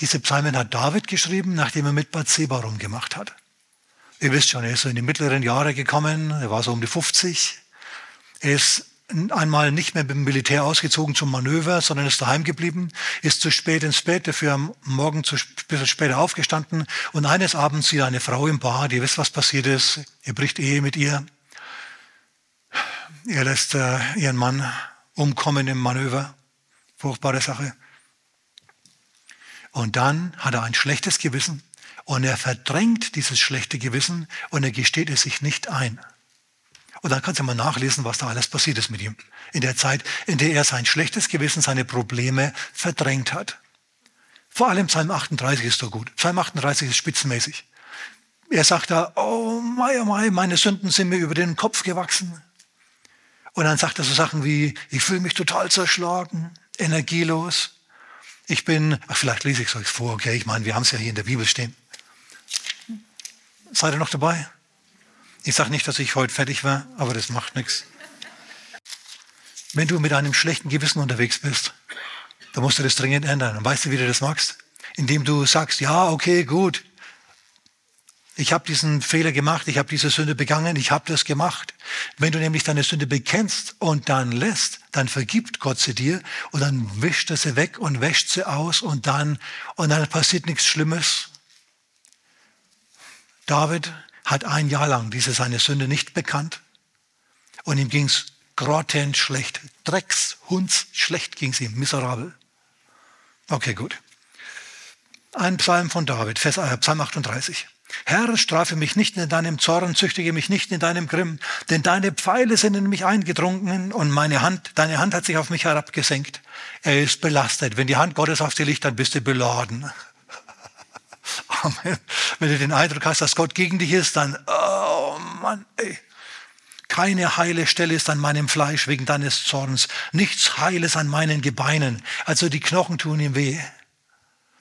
Diese Psalmen hat David geschrieben, nachdem er mit Bathseba rumgemacht hat. Ihr wisst schon, er ist so in die mittleren Jahre gekommen, er war so um die 50. Er ist einmal nicht mehr mit dem Militär ausgezogen zum Manöver, sondern ist daheim geblieben, ist zu spät ins Bett, dafür am Morgen zu bisschen später aufgestanden und eines Abends sieht eine Frau im Bad, ihr wisst, was passiert ist, er bricht Ehe mit ihr, er lässt äh, ihren Mann umkommen im Manöver, furchtbare Sache. Und dann hat er ein schlechtes Gewissen und er verdrängt dieses schlechte Gewissen und er gesteht es sich nicht ein. Und dann kannst du mal nachlesen, was da alles passiert ist mit ihm. In der Zeit, in der er sein schlechtes Gewissen, seine Probleme verdrängt hat. Vor allem Psalm 38 ist doch gut. Psalm 38 ist spitzenmäßig. Er sagt da, oh mei, oh mei, meine Sünden sind mir über den Kopf gewachsen. Und dann sagt er so Sachen wie, ich fühle mich total zerschlagen, energielos. Ich bin, ach, vielleicht lese ich es euch vor, okay, ich meine, wir haben es ja hier in der Bibel stehen. Seid ihr noch dabei? Ich sage nicht, dass ich heute fertig war, aber das macht nichts. Wenn du mit einem schlechten Gewissen unterwegs bist, dann musst du das dringend ändern. Und weißt du, wie du das machst? Indem du sagst, ja, okay, gut, ich habe diesen Fehler gemacht, ich habe diese Sünde begangen, ich habe das gemacht. Wenn du nämlich deine Sünde bekennst und dann lässt, dann vergibt Gott sie dir und dann wischt er sie weg und wäscht sie aus und dann, und dann passiert nichts Schlimmes. David hat ein Jahr lang diese seine Sünde nicht bekannt und ihm ging's grottenschlecht, Drecks, Hunds, schlecht ging's ihm, miserabel. Okay, gut. Ein Psalm von David, äh, Psalm 38. Herr, strafe mich nicht in deinem Zorn, züchtige mich nicht in deinem Grimm, denn deine Pfeile sind in mich eingedrungen und meine Hand, deine Hand hat sich auf mich herabgesenkt. Er ist belastet. Wenn die Hand Gottes auf dir liegt, dann bist du beladen. Amen. Wenn du den Eindruck hast, dass Gott gegen dich ist, dann, oh Mann, ey. Keine heile Stelle ist an meinem Fleisch wegen deines Zorns. Nichts Heiles an meinen Gebeinen. Also die Knochen tun ihm weh.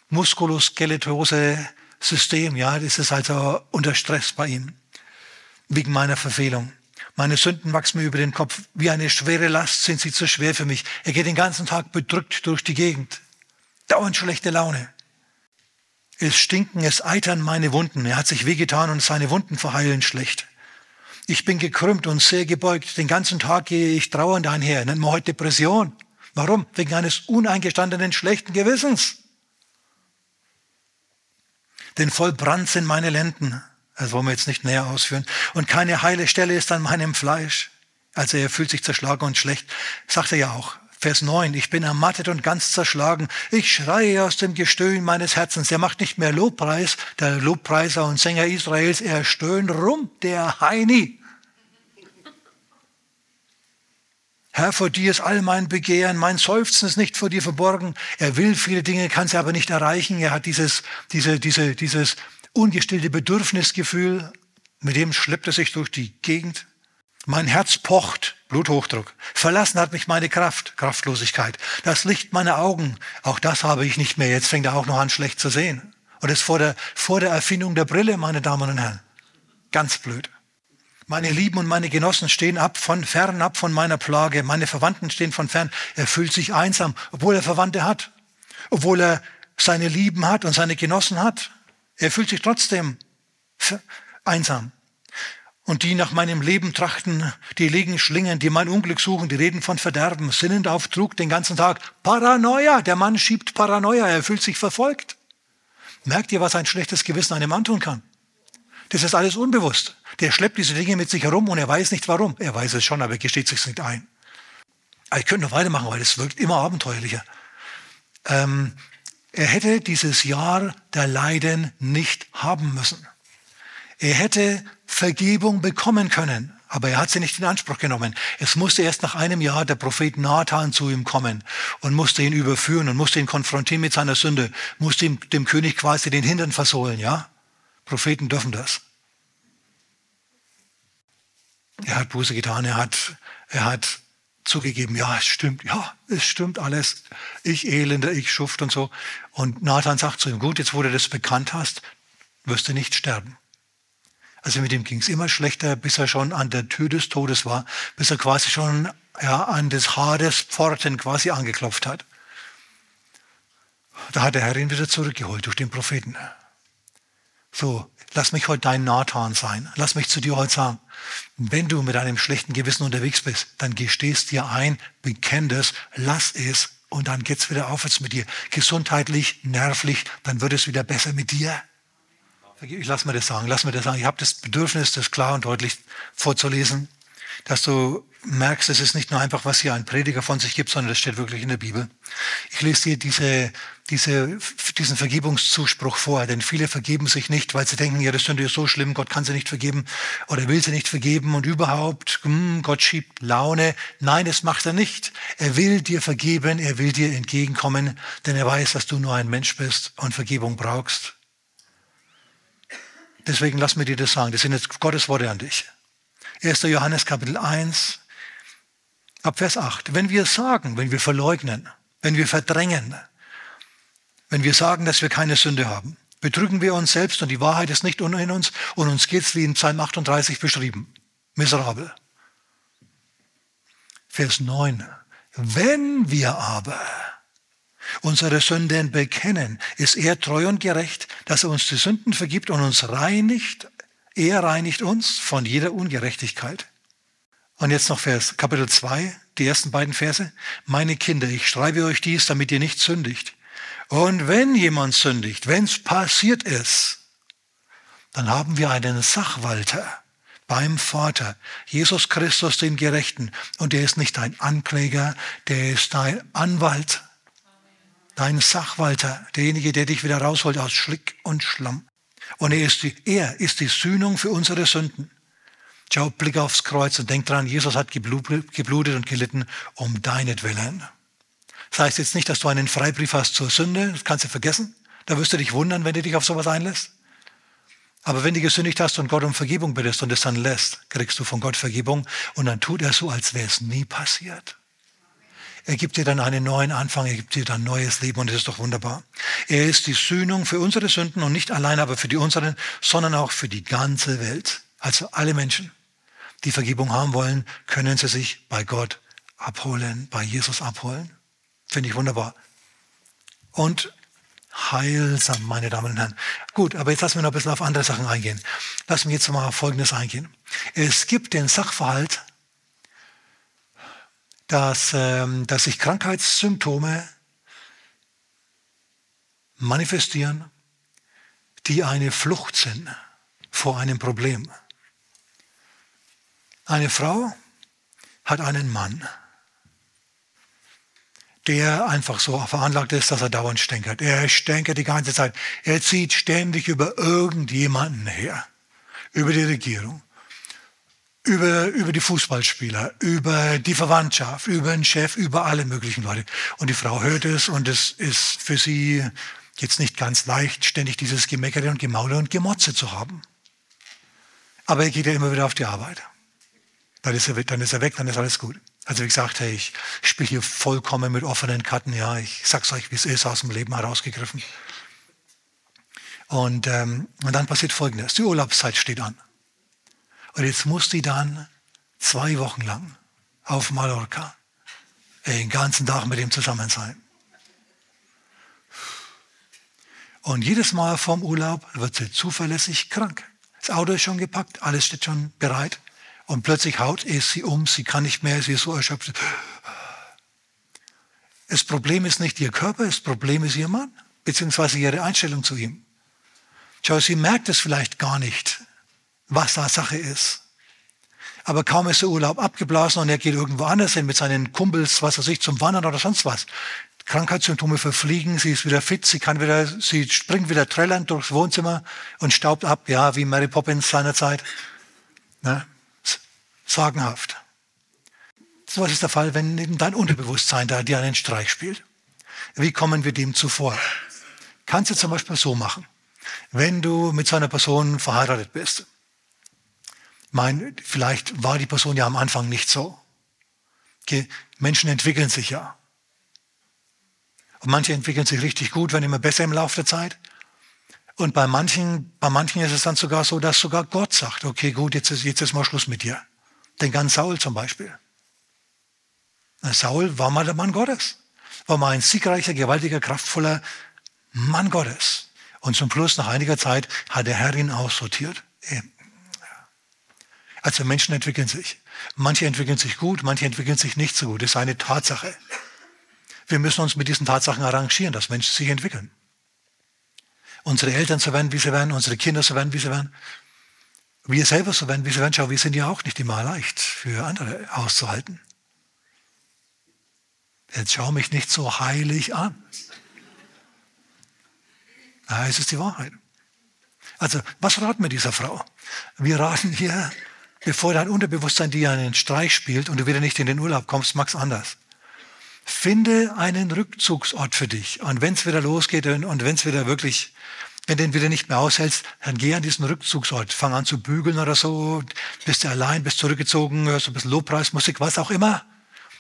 Muskuloskelettose System, ja, das ist also unter Stress bei ihm, wegen meiner Verfehlung. Meine Sünden wachsen mir über den Kopf. Wie eine schwere Last sind sie zu schwer für mich. Er geht den ganzen Tag bedrückt durch die Gegend. Dauernd schlechte Laune. Es stinken, es eitern meine Wunden. Er hat sich wehgetan und seine Wunden verheilen schlecht. Ich bin gekrümmt und sehr gebeugt. Den ganzen Tag gehe ich trauernd einher. Nennt man heute Depression. Warum? Wegen eines uneingestandenen schlechten Gewissens denn voll Brand sind meine Lenden. Das wollen wir jetzt nicht näher ausführen. Und keine heile Stelle ist an meinem Fleisch. Also er fühlt sich zerschlagen und schlecht. Sagt er ja auch. Vers 9. Ich bin ermattet und ganz zerschlagen. Ich schreie aus dem Gestöhn meines Herzens. Er macht nicht mehr Lobpreis, der Lobpreiser und Sänger Israels. Er stöhnt rum, der Heini. Herr, vor dir ist all mein Begehren, mein Seufzen ist nicht vor dir verborgen. Er will viele Dinge, kann sie aber nicht erreichen. Er hat dieses, diese, diese, dieses ungestillte Bedürfnisgefühl, mit dem schleppt er sich durch die Gegend. Mein Herz pocht, Bluthochdruck. Verlassen hat mich meine Kraft, Kraftlosigkeit. Das Licht meiner Augen, auch das habe ich nicht mehr. Jetzt fängt er auch noch an, schlecht zu sehen. Und das vor der, vor der Erfindung der Brille, meine Damen und Herren. Ganz blöd. Meine Lieben und meine Genossen stehen ab von fern ab von meiner Plage. Meine Verwandten stehen von fern. Er fühlt sich einsam, obwohl er Verwandte hat, obwohl er seine Lieben hat und seine Genossen hat. Er fühlt sich trotzdem einsam. Und die nach meinem Leben trachten, die liegen schlingen, die mein Unglück suchen, die reden von Verderben, sinnend auf Trug den ganzen Tag. Paranoia, der Mann schiebt Paranoia, er fühlt sich verfolgt. Merkt ihr, was ein schlechtes Gewissen einem antun kann? Das ist alles unbewusst. Der schleppt diese Dinge mit sich herum und er weiß nicht warum. Er weiß es schon, aber er gesteht sich nicht ein. ich könnte noch weitermachen, weil es wirkt immer abenteuerlicher. Ähm, er hätte dieses Jahr der Leiden nicht haben müssen. Er hätte Vergebung bekommen können, aber er hat sie nicht in Anspruch genommen. Es musste erst nach einem Jahr der Prophet Nathan zu ihm kommen und musste ihn überführen und musste ihn konfrontieren mit seiner Sünde, musste ihm, dem König quasi den Hintern versohlen, ja? Propheten dürfen das. Er hat Buße getan, er hat, er hat zugegeben, ja, es stimmt, ja, es stimmt alles. Ich elender, ich schuft und so. Und Nathan sagt zu ihm, gut, jetzt wo du das bekannt hast, wirst du nicht sterben. Also mit ihm ging es immer schlechter, bis er schon an der Tür des Todes war, bis er quasi schon ja, an des Hades Pforten quasi angeklopft hat. Da hat der Herr ihn wieder zurückgeholt durch den Propheten. So, lass mich heute dein Nathan sein. Lass mich zu dir heute sagen, wenn du mit einem schlechten Gewissen unterwegs bist, dann gestehst dir ein, bekenn das, lass es und dann geht's wieder aufwärts mit dir. Gesundheitlich, nervlich, dann wird es wieder besser mit dir. Ich lass mir das sagen, lass mir das sagen. Ich habe das Bedürfnis, das klar und deutlich vorzulesen, dass du merkst, es ist nicht nur einfach, was hier ein Prediger von sich gibt, sondern das steht wirklich in der Bibel. Ich lese dir diese, diese, diesen Vergebungszuspruch vor, denn viele vergeben sich nicht, weil sie denken, ja, das ist so schlimm, Gott kann sie nicht vergeben oder will sie nicht vergeben und überhaupt, hm, Gott schiebt Laune. Nein, das macht er nicht. Er will dir vergeben, er will dir entgegenkommen, denn er weiß, dass du nur ein Mensch bist und Vergebung brauchst. Deswegen lass mir dir das sagen. Das sind jetzt Gottes Worte an dich. 1. Johannes Kapitel 1, ab Vers 8. Wenn wir sagen, wenn wir verleugnen, wenn wir verdrängen, wenn wir sagen, dass wir keine Sünde haben, betrügen wir uns selbst und die Wahrheit ist nicht in uns und uns geht's wie in Psalm 38 beschrieben. Miserabel. Vers 9. Wenn wir aber unsere Sünden bekennen, ist er treu und gerecht, dass er uns die Sünden vergibt und uns reinigt. Er reinigt uns von jeder Ungerechtigkeit. Und jetzt noch Vers Kapitel 2, die ersten beiden Verse. Meine Kinder, ich schreibe euch dies, damit ihr nicht sündigt. Und wenn jemand sündigt, wenn es passiert ist, dann haben wir einen Sachwalter beim Vater, Jesus Christus, den Gerechten. Und der ist nicht dein Ankläger, der ist dein Anwalt dein Sachwalter, derjenige, der dich wieder rausholt aus Schlick und Schlamm. Und er ist die, er ist die Sühnung für unsere Sünden. Schau, Blick aufs Kreuz und denk dran, Jesus hat geblutet und gelitten um deinetwillen. Das heißt jetzt nicht, dass du einen Freibrief hast zur Sünde, das kannst du vergessen. Da wirst du dich wundern, wenn du dich auf sowas einlässt. Aber wenn du gesündigt hast und Gott um Vergebung bittest und es dann lässt, kriegst du von Gott Vergebung und dann tut er so, als wäre es nie passiert. Er gibt dir dann einen neuen Anfang, er gibt dir dann neues Leben und es ist doch wunderbar. Er ist die Sühnung für unsere Sünden und nicht allein aber für die unseren, sondern auch für die ganze Welt. Also alle Menschen, die Vergebung haben wollen, können sie sich bei Gott abholen, bei Jesus abholen. Finde ich wunderbar. Und heilsam, meine Damen und Herren. Gut, aber jetzt lassen wir noch ein bisschen auf andere Sachen eingehen. Lassen wir jetzt mal auf Folgendes eingehen. Es gibt den Sachverhalt, dass, ähm, dass sich Krankheitssymptome manifestieren, die eine Flucht sind vor einem Problem. Eine Frau hat einen Mann, der einfach so veranlagt ist, dass er dauernd stänkert. Er stänkert die ganze Zeit. Er zieht ständig über irgendjemanden her, über die Regierung, über, über die Fußballspieler, über die Verwandtschaft, über den Chef, über alle möglichen Leute. Und die Frau hört es und es ist für sie jetzt nicht ganz leicht, ständig dieses Gemeckere und Gemaule und Gemotze zu haben. Aber er geht ja immer wieder auf die Arbeit. Dann ist er, dann ist er weg, dann ist alles gut. Also wie gesagt, hey, ich spiele hier vollkommen mit offenen Karten. Ja, ich sag's euch, wie es ist, aus dem Leben herausgegriffen. Und, ähm, und dann passiert Folgendes. Die Urlaubszeit steht an. Und jetzt muss die dann zwei Wochen lang auf Mallorca den ganzen Tag mit ihm zusammen sein. Und jedes Mal vorm Urlaub wird sie zuverlässig krank. Das Auto ist schon gepackt, alles steht schon bereit. Und plötzlich haut es sie um, sie kann nicht mehr, sie ist so erschöpft. Das Problem ist nicht ihr Körper, das Problem ist ihr Mann, beziehungsweise ihre Einstellung zu ihm. Schau, sie merkt es vielleicht gar nicht, was da Sache ist. Aber kaum ist der Urlaub abgeblasen und er geht irgendwo anders hin mit seinen Kumpels, was weiß ich, zum Wandern oder sonst was. Krankheitssymptome verfliegen, sie ist wieder fit, sie kann wieder, sie springt wieder trällernd durchs Wohnzimmer und staubt ab, ja, wie Mary Poppins seinerzeit. Ne? Sagenhaft. So was ist der Fall, wenn eben dein Unterbewusstsein da dir einen Streich spielt. Wie kommen wir dem zuvor? Kannst du zum Beispiel so machen, wenn du mit so einer Person verheiratet bist. Mein, vielleicht war die Person ja am Anfang nicht so. Okay. Menschen entwickeln sich ja. Und manche entwickeln sich richtig gut, werden immer besser im Laufe der Zeit. Und bei manchen, bei manchen ist es dann sogar so, dass sogar Gott sagt, okay, gut, jetzt ist, jetzt ist mal Schluss mit dir. Den ganz Saul zum Beispiel. Saul war mal der Mann Gottes. War mal ein siegreicher, gewaltiger, kraftvoller Mann Gottes. Und zum Schluss, nach einiger Zeit, hat der Herr ihn aussortiert. Also Menschen entwickeln sich. Manche entwickeln sich gut, manche entwickeln sich nicht so gut. Das ist eine Tatsache. Wir müssen uns mit diesen Tatsachen arrangieren, dass Menschen sich entwickeln. Unsere Eltern so werden, wie sie werden, unsere Kinder so werden, wie sie werden. Wir selber so werden, wie sie werden. Schau, wir sind ja auch nicht immer leicht für andere auszuhalten. Jetzt schau mich nicht so heilig an. Es ist die Wahrheit. Also, was raten wir dieser Frau? Wir raten ihr, bevor dein Unterbewusstsein dir einen Streich spielt und du wieder nicht in den Urlaub kommst, mach's anders. Finde einen Rückzugsort für dich. Und wenn es wieder losgeht und wenn es wieder wirklich, wenn du den wieder nicht mehr aushältst, dann geh an diesen Rückzugsort. Fang an zu bügeln oder so. Bist du allein, bist zurückgezogen, hörst ein bisschen Lobpreismusik, was auch immer.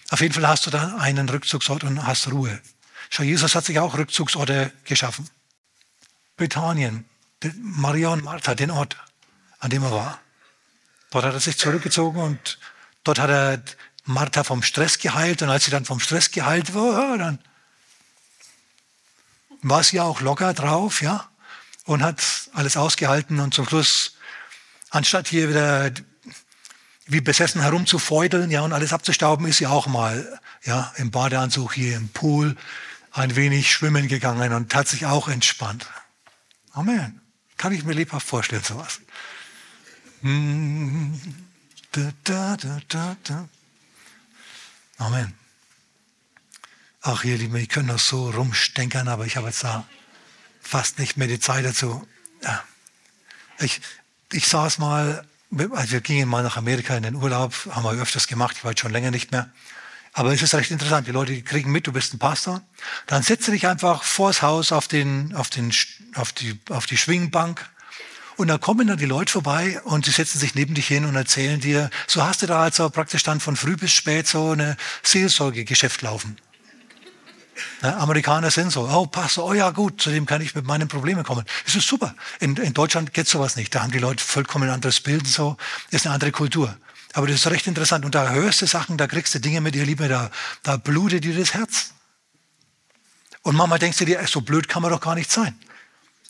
Auf jeden Fall hast du da einen Rückzugsort und hast Ruhe. Schau, Jesus hat sich auch Rückzugsorte geschaffen. Bethanien, Maria und Martha, den Ort, an dem er war. Dort hat er sich zurückgezogen und dort hat er Martha vom Stress geheilt und als sie dann vom Stress geheilt war, dann war sie auch locker drauf, ja, und hat alles ausgehalten und zum Schluss, anstatt hier wieder wie besessen herumzufeudeln, ja, und alles abzustauben, ist sie auch mal, ja, im Badeanzug hier im Pool ein wenig schwimmen gegangen und hat sich auch entspannt. Amen. Kann ich mir lebhaft vorstellen, sowas. Da, Amen. Ach, ihr Lieben, ich könnte noch so rumstenkern, aber ich habe jetzt da fast nicht mehr die Zeit dazu. Ja. Ich, ich saß mal, also wir gingen mal nach Amerika in den Urlaub, haben wir öfters gemacht, ich war jetzt schon länger nicht mehr. Aber es ist recht interessant. Die Leute kriegen mit, du bist ein Pastor. Dann setze dich einfach vors Haus auf, den, auf, den, auf, die, auf die Schwingbank und dann kommen dann die Leute vorbei und sie setzen sich neben dich hin und erzählen dir, so hast du da also praktisch dann von früh bis spät so eine Seelsorgegeschäft laufen. Ja, Amerikaner sind so, oh Pastor, oh ja gut, zu dem kann ich mit meinen Problemen kommen. Das ist super. In, in Deutschland geht sowas nicht. Da haben die Leute vollkommen ein anderes Bild und so. Das ist eine andere Kultur. Aber das ist recht interessant. Und da hörst du Sachen, da kriegst du Dinge mit, ihr Liebe, da, da blutet dir das Herz. Und manchmal denkst du dir, so blöd kann man doch gar nicht sein.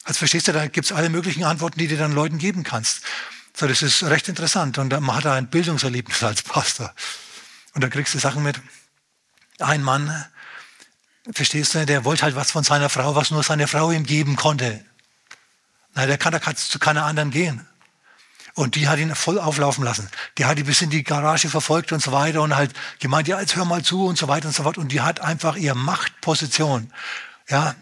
Also verstehst du, da gibt es alle möglichen Antworten, die du dann Leuten geben kannst. So, das ist recht interessant. Und man hat da ein Bildungserlebnis als Pastor. Und da kriegst du Sachen mit. Ein Mann, verstehst du, der wollte halt was von seiner Frau, was nur seine Frau ihm geben konnte. Na, der kann da zu keiner anderen gehen. Und die hat ihn voll auflaufen lassen. Die hat ihn bis in die Garage verfolgt und so weiter und halt gemeint, ja, jetzt hör mal zu und so weiter und so fort. Und die hat einfach ihre Machtposition, ja,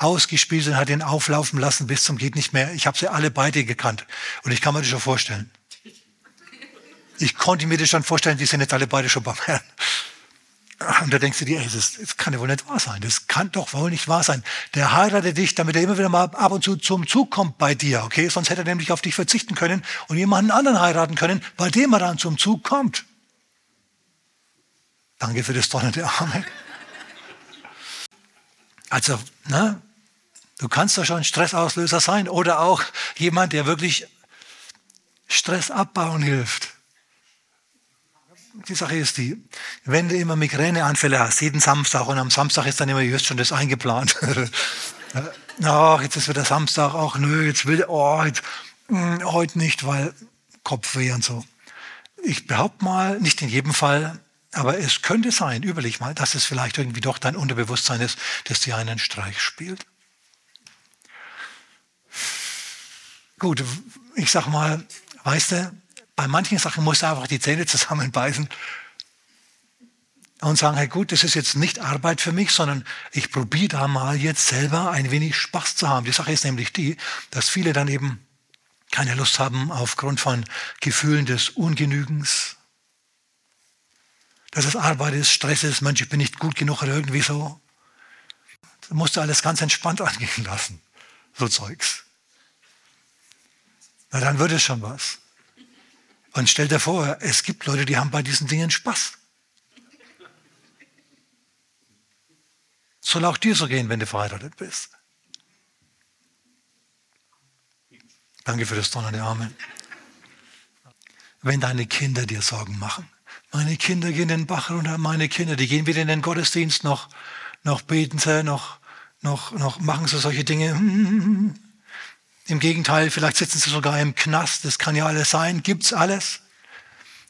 ausgespielt und hat ihn auflaufen lassen bis zum geht nicht mehr. Ich habe sie alle beide gekannt und ich kann mir das schon vorstellen. Ich konnte mir das schon vorstellen, die sind jetzt alle beide schon beim Herrn. Und da denkst du dir, ey, das, das kann ja wohl nicht wahr sein. Das kann doch wohl nicht wahr sein. Der heiratet dich, damit er immer wieder mal ab und zu zum Zug kommt bei dir, okay? Sonst hätte er nämlich auf dich verzichten können und jemanden anderen heiraten können, bei dem er dann zum Zug kommt. Danke für das donnernde Amen. Also, ne, Du kannst doch schon Stressauslöser sein oder auch jemand, der wirklich Stress abbauen hilft. Die Sache ist die, wenn du immer Migräneanfälle hast, jeden Samstag und am Samstag ist dann immer just schon das eingeplant. Ach, jetzt ist wieder Samstag, ach nö, jetzt will, oh, jetzt, mh, hm, heute nicht, weil Kopfweh und so. Ich behaupte mal, nicht in jedem Fall, aber es könnte sein, überleg mal, dass es vielleicht irgendwie doch dein Unterbewusstsein ist, das dir einen Streich spielt. Gut, ich sag mal, weißt du, bei manchen Sachen musst du einfach die Zähne zusammenbeißen und sagen, hey gut, das ist jetzt nicht Arbeit für mich, sondern ich probiere da mal jetzt selber ein wenig Spaß zu haben. Die Sache ist nämlich die, dass viele dann eben keine Lust haben aufgrund von Gefühlen des Ungenügens, dass es Arbeit ist, Stress ist, Mensch, ich bin nicht gut genug oder irgendwie so. Da musst du alles ganz entspannt angehen lassen, so Zeugs. Na, dann wird es schon was. Und stell dir vor, es gibt Leute, die haben bei diesen Dingen Spaß. Soll auch dir so gehen, wenn du verheiratet bist. Danke für das donnernde Amen. Wenn deine Kinder dir Sorgen machen, meine Kinder gehen in den Bach runter, meine Kinder, die gehen wieder in den Gottesdienst, noch, noch beten sie, noch, noch, noch machen sie solche Dinge. Im Gegenteil, vielleicht sitzen sie sogar im Knast, das kann ja alles sein, gibt's alles.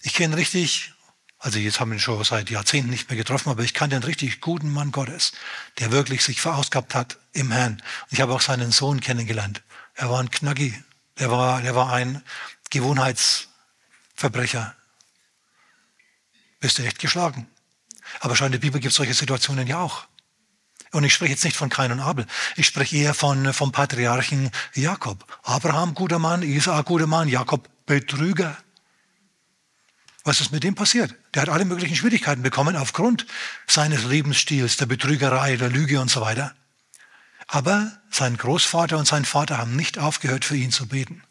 Ich kenne richtig, also jetzt haben wir ihn schon seit Jahrzehnten nicht mehr getroffen, aber ich kannte einen richtig guten Mann Gottes, der wirklich sich verausgabt hat im Herrn. Und ich habe auch seinen Sohn kennengelernt. Er war ein Knacki, der war, der war ein Gewohnheitsverbrecher. Bist du echt geschlagen. Aber schon in der Bibel gibt es solche Situationen ja auch. Und ich spreche jetzt nicht von Kain und Abel. Ich spreche eher von, vom Patriarchen Jakob. Abraham, guter Mann, Isaak, guter Mann, Jakob, Betrüger. Was ist mit dem passiert? Der hat alle möglichen Schwierigkeiten bekommen aufgrund seines Lebensstils, der Betrügerei, der Lüge und so weiter. Aber sein Großvater und sein Vater haben nicht aufgehört, für ihn zu beten.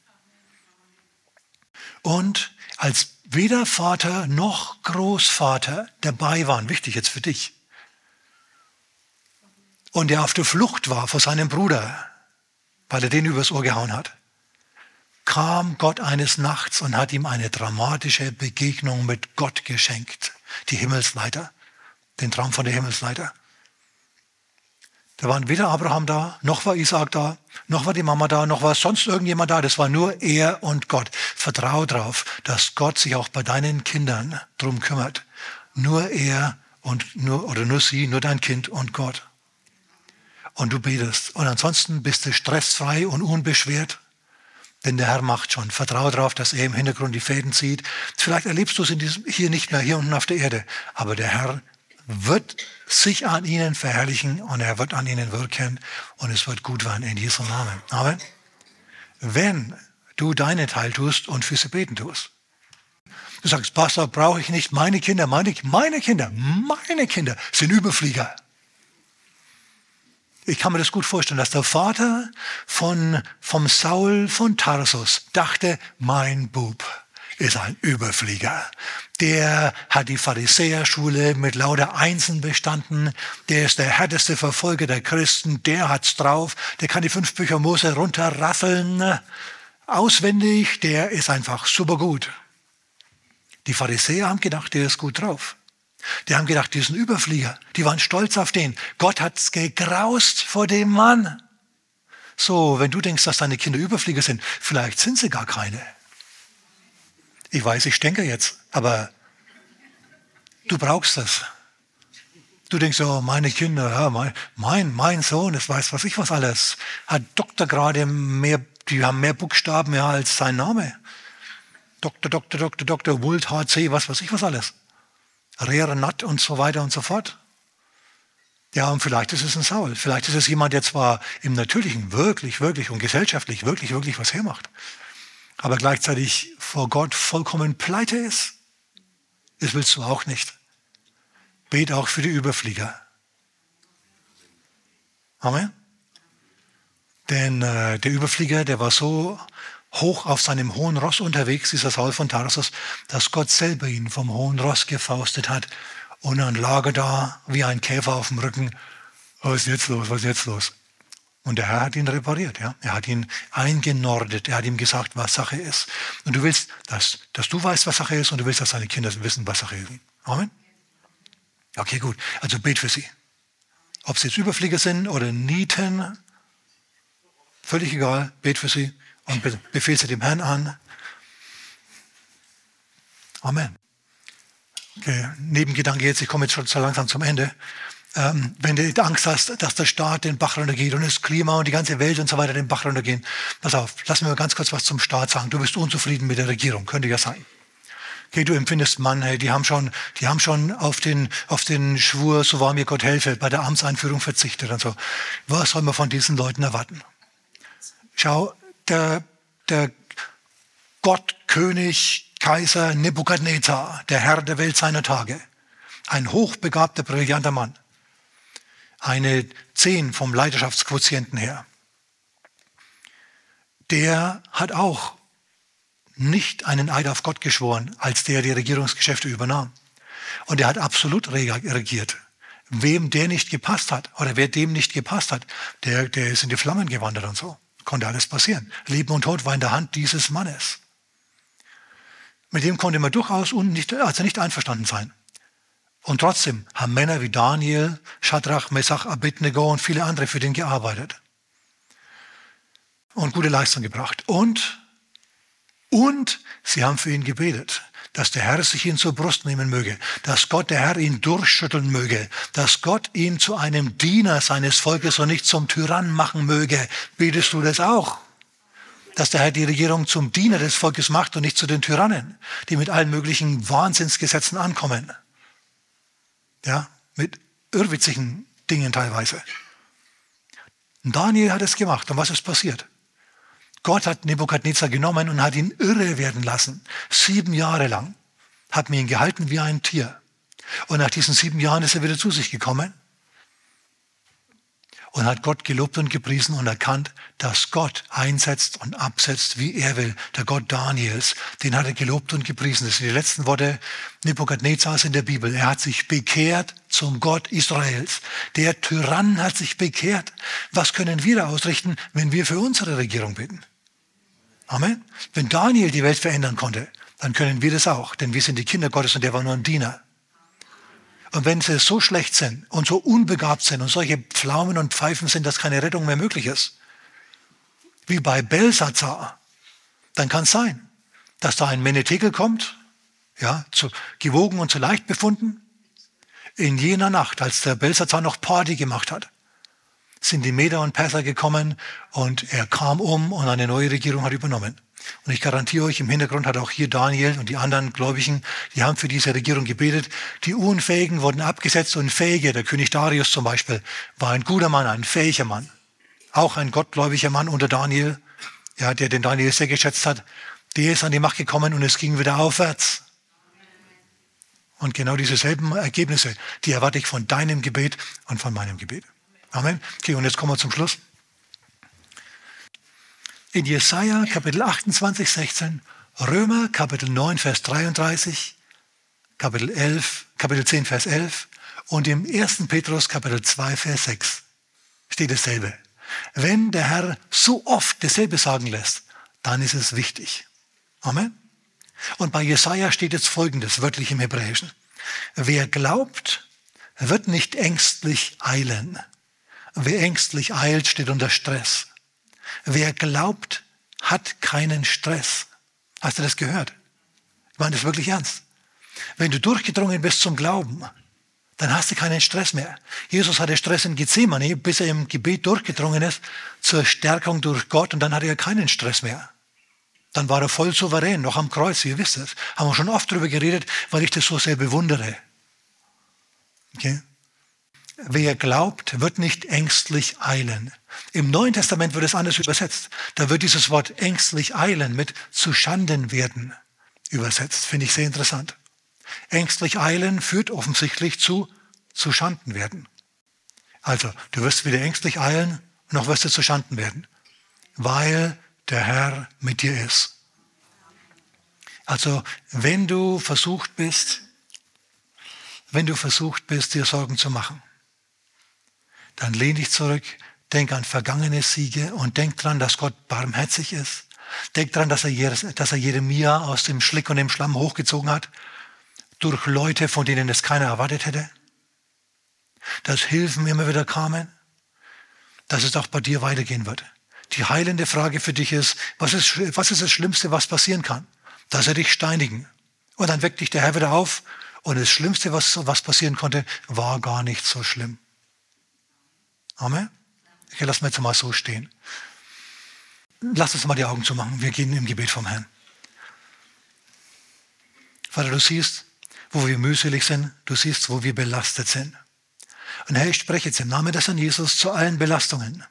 Und als weder Vater noch Großvater dabei waren, wichtig jetzt für dich, und er auf der Flucht war vor seinem Bruder, weil er den übers Ohr gehauen hat, kam Gott eines Nachts und hat ihm eine dramatische Begegnung mit Gott geschenkt. Die Himmelsleiter, den Traum von der Himmelsleiter. Da waren weder Abraham da, noch war Isaac da, noch war die Mama da, noch war sonst irgendjemand da. Das war nur er und Gott. Vertrau darauf, dass Gott sich auch bei deinen Kindern drum kümmert. Nur er und nur, oder nur sie, nur dein Kind und Gott. Und du betest. Und ansonsten bist du stressfrei und unbeschwert. Denn der Herr macht schon. Vertraue darauf, dass er im Hintergrund die Fäden zieht. Vielleicht erlebst du es diesem, hier nicht mehr, hier unten auf der Erde. Aber der Herr wird sich an ihnen verherrlichen und er wird an ihnen wirken und es wird gut werden in Jesu Namen. Amen. Wenn du deinen Teil tust und für sie beten tust. Du sagst, Pastor, brauche ich nicht meine Kinder, meine, meine Kinder, meine Kinder sind Überflieger ich kann mir das gut vorstellen, dass der Vater von, vom Saul von Tarsus dachte, mein Bub ist ein Überflieger. Der hat die Pharisäerschule mit lauter Einsen bestanden. Der ist der härteste Verfolger der Christen. Der hat's drauf. Der kann die fünf Bücher Mose runterrasseln. Auswendig. Der ist einfach super gut. Die Pharisäer haben gedacht, der ist gut drauf. Die haben gedacht, die sind Überflieger. Die waren stolz auf den. Gott hat's gegraust vor dem Mann. So, wenn du denkst, dass deine Kinder Überflieger sind, vielleicht sind sie gar keine. Ich weiß, ich denke jetzt, aber du brauchst das. Du denkst, oh, meine Kinder, ja, mein, mein, mein Sohn, das weiß was ich was alles, hat Doktorgrade mehr, die haben mehr Buchstaben ja, als sein Name. Doktor, Doktor, Doktor, Doktor, Wult, HC, was weiß ich was alles. Rerenat und so weiter und so fort. Ja, und vielleicht ist es ein Saul. Vielleicht ist es jemand, der zwar im Natürlichen wirklich, wirklich und gesellschaftlich wirklich, wirklich was hermacht, aber gleichzeitig vor Gott vollkommen pleite ist. Das willst du auch nicht. Bet auch für die Überflieger. Amen. Denn äh, der Überflieger, der war so hoch auf seinem hohen Ross unterwegs, dieser Saul von Tarsus, dass Gott selber ihn vom hohen Ross gefaustet hat. Und dann lag er da wie ein Käfer auf dem Rücken. Was ist jetzt los? Was ist jetzt los? Und der Herr hat ihn repariert. Ja? Er hat ihn eingenordet. Er hat ihm gesagt, was Sache ist. Und du willst, dass, dass du weißt, was Sache ist und du willst, dass deine Kinder wissen, was Sache ist. Amen? Okay, gut. Also bet für sie. Ob sie jetzt Überflieger sind oder Nieten, völlig egal. Bet für sie und befehl sie dem Herrn an. Amen. Okay, Nebengedanke jetzt, ich komme jetzt schon so langsam zum Ende ähm, wenn du Angst hast, dass der Staat den Bach runtergeht und das Klima und die ganze Welt und so weiter den Bach runtergehen. Pass auf, lass mir mal ganz kurz was zum Staat sagen. Du bist unzufrieden mit der Regierung, könnte ja sein. Okay, du empfindest, Mann, hey, die haben schon, die haben schon auf den, auf den Schwur, so war mir Gott helfe, bei der Amtseinführung verzichtet und so. Was soll man von diesen Leuten erwarten? Schau, der, der Gott, König, Kaiser Nebukadnezar, der Herr der Welt seiner Tage, ein hochbegabter, brillanter Mann, eine 10 vom Leidenschaftsquotienten her. Der hat auch nicht einen Eid auf Gott geschworen, als der die Regierungsgeschäfte übernahm. Und er hat absolut regiert. Wem der nicht gepasst hat oder wer dem nicht gepasst hat, der, der ist in die Flammen gewandert und so. Konnte alles passieren. Leben und Tod war in der Hand dieses Mannes. Mit dem konnte man durchaus nicht, also nicht einverstanden sein. Und trotzdem haben Männer wie Daniel, Shadrach, Mesach, Abednego und viele andere für den gearbeitet. Und gute Leistung gebracht. Und, und sie haben für ihn gebetet, dass der Herr sich ihn zur Brust nehmen möge, dass Gott, der Herr, ihn durchschütteln möge, dass Gott ihn zu einem Diener seines Volkes und nicht zum Tyrann machen möge. Betest du das auch? dass der Herr die Regierung zum Diener des Volkes macht und nicht zu den Tyrannen, die mit allen möglichen Wahnsinnsgesetzen ankommen. Ja, mit irrwitzigen Dingen teilweise. Daniel hat es gemacht. Und was ist passiert? Gott hat Nebukadnezar genommen und hat ihn irre werden lassen. Sieben Jahre lang. Hat mir ihn gehalten wie ein Tier. Und nach diesen sieben Jahren ist er wieder zu sich gekommen und hat Gott gelobt und gepriesen und erkannt, dass Gott einsetzt und absetzt, wie er will. Der Gott Daniels, den hat er gelobt und gepriesen. Das sind die letzten Worte Nebukadnezars in der Bibel. Er hat sich bekehrt zum Gott Israels. Der Tyrann hat sich bekehrt. Was können wir ausrichten, wenn wir für unsere Regierung beten? Amen. Wenn Daniel die Welt verändern konnte, dann können wir das auch, denn wir sind die Kinder Gottes und der war nur ein Diener. Und wenn sie so schlecht sind und so unbegabt sind und solche Pflaumen und Pfeifen sind, dass keine Rettung mehr möglich ist, wie bei Belsazar, dann kann es sein, dass da ein Menetekel kommt, ja, zu, gewogen und zu leicht befunden. In jener Nacht, als der Belsazar noch Party gemacht hat, sind die Meder und Perser gekommen und er kam um und eine neue Regierung hat übernommen. Und ich garantiere euch, im Hintergrund hat auch hier Daniel und die anderen Gläubigen, die haben für diese Regierung gebetet. Die Unfähigen wurden abgesetzt und Fähige, der König Darius zum Beispiel, war ein guter Mann, ein fähiger Mann. Auch ein gottgläubiger Mann unter Daniel, ja, der den Daniel sehr geschätzt hat. Der ist an die Macht gekommen und es ging wieder aufwärts. Und genau diese selben Ergebnisse, die erwarte ich von deinem Gebet und von meinem Gebet. Amen. Okay, und jetzt kommen wir zum Schluss. In Jesaja Kapitel 28, 16, Römer Kapitel 9, Vers 33, Kapitel 11, Kapitel 10, Vers 11 und im 1. Petrus Kapitel 2, Vers 6 steht dasselbe. Wenn der Herr so oft dasselbe sagen lässt, dann ist es wichtig. Amen. Und bei Jesaja steht jetzt folgendes, wörtlich im Hebräischen. Wer glaubt, wird nicht ängstlich eilen. Wer ängstlich eilt, steht unter Stress. Wer glaubt, hat keinen Stress. Hast du das gehört? Ich meine das wirklich ernst. Wenn du durchgedrungen bist zum Glauben, dann hast du keinen Stress mehr. Jesus hatte Stress in Gethsemane, bis er im Gebet durchgedrungen ist zur Stärkung durch Gott und dann hatte er keinen Stress mehr. Dann war er voll souverän, noch am Kreuz, ihr wisst es. Haben wir schon oft darüber geredet, weil ich das so sehr bewundere. Okay? Wer glaubt, wird nicht ängstlich eilen. Im Neuen Testament wird es anders übersetzt. Da wird dieses Wort ängstlich eilen mit zu Schanden werden übersetzt. Finde ich sehr interessant. Ängstlich eilen führt offensichtlich zu zu Schanden werden. Also, du wirst wieder ängstlich eilen noch wirst du zu Schanden werden, weil der Herr mit dir ist. Also, wenn du versucht bist, wenn du versucht bist, dir Sorgen zu machen, dann lehn dich zurück, Denk an vergangene Siege und denk dran, dass Gott barmherzig ist. Denk dran, dass er, dass er Jeremia aus dem Schlick und dem Schlamm hochgezogen hat, durch Leute, von denen es keiner erwartet hätte. Dass Hilfen immer wieder kamen. Dass es auch bei dir weitergehen wird. Die heilende Frage für dich ist, was ist, was ist das Schlimmste, was passieren kann? Dass er dich steinigen. Und dann weckt dich der Herr wieder auf und das Schlimmste, was, was passieren konnte, war gar nicht so schlimm. Amen. Okay, lass mal jetzt mal so stehen. Lass uns mal die Augen zumachen. Wir gehen im Gebet vom Herrn. Vater, du siehst, wo wir mühselig sind. Du siehst, wo wir belastet sind. Und Herr, ich spreche jetzt im Namen des Herrn Jesus zu allen Belastungen.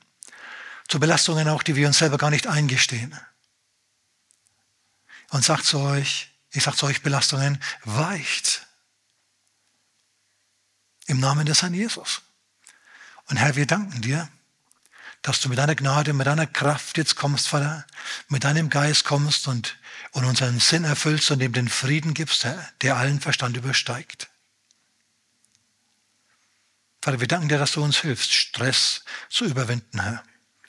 Zu Belastungen auch, die wir uns selber gar nicht eingestehen. Und sagt zu euch, ich sage zu euch Belastungen, weicht. Im Namen des Herrn Jesus. Und Herr, wir danken dir, dass du mit deiner Gnade, mit deiner Kraft jetzt kommst, Vater, mit deinem Geist kommst und, und unseren Sinn erfüllst und ihm den Frieden gibst, Herr, der allen Verstand übersteigt. Vater, wir danken dir, dass du uns hilfst, Stress zu überwinden, Herr.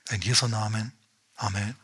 In Jesu Namen. Amen.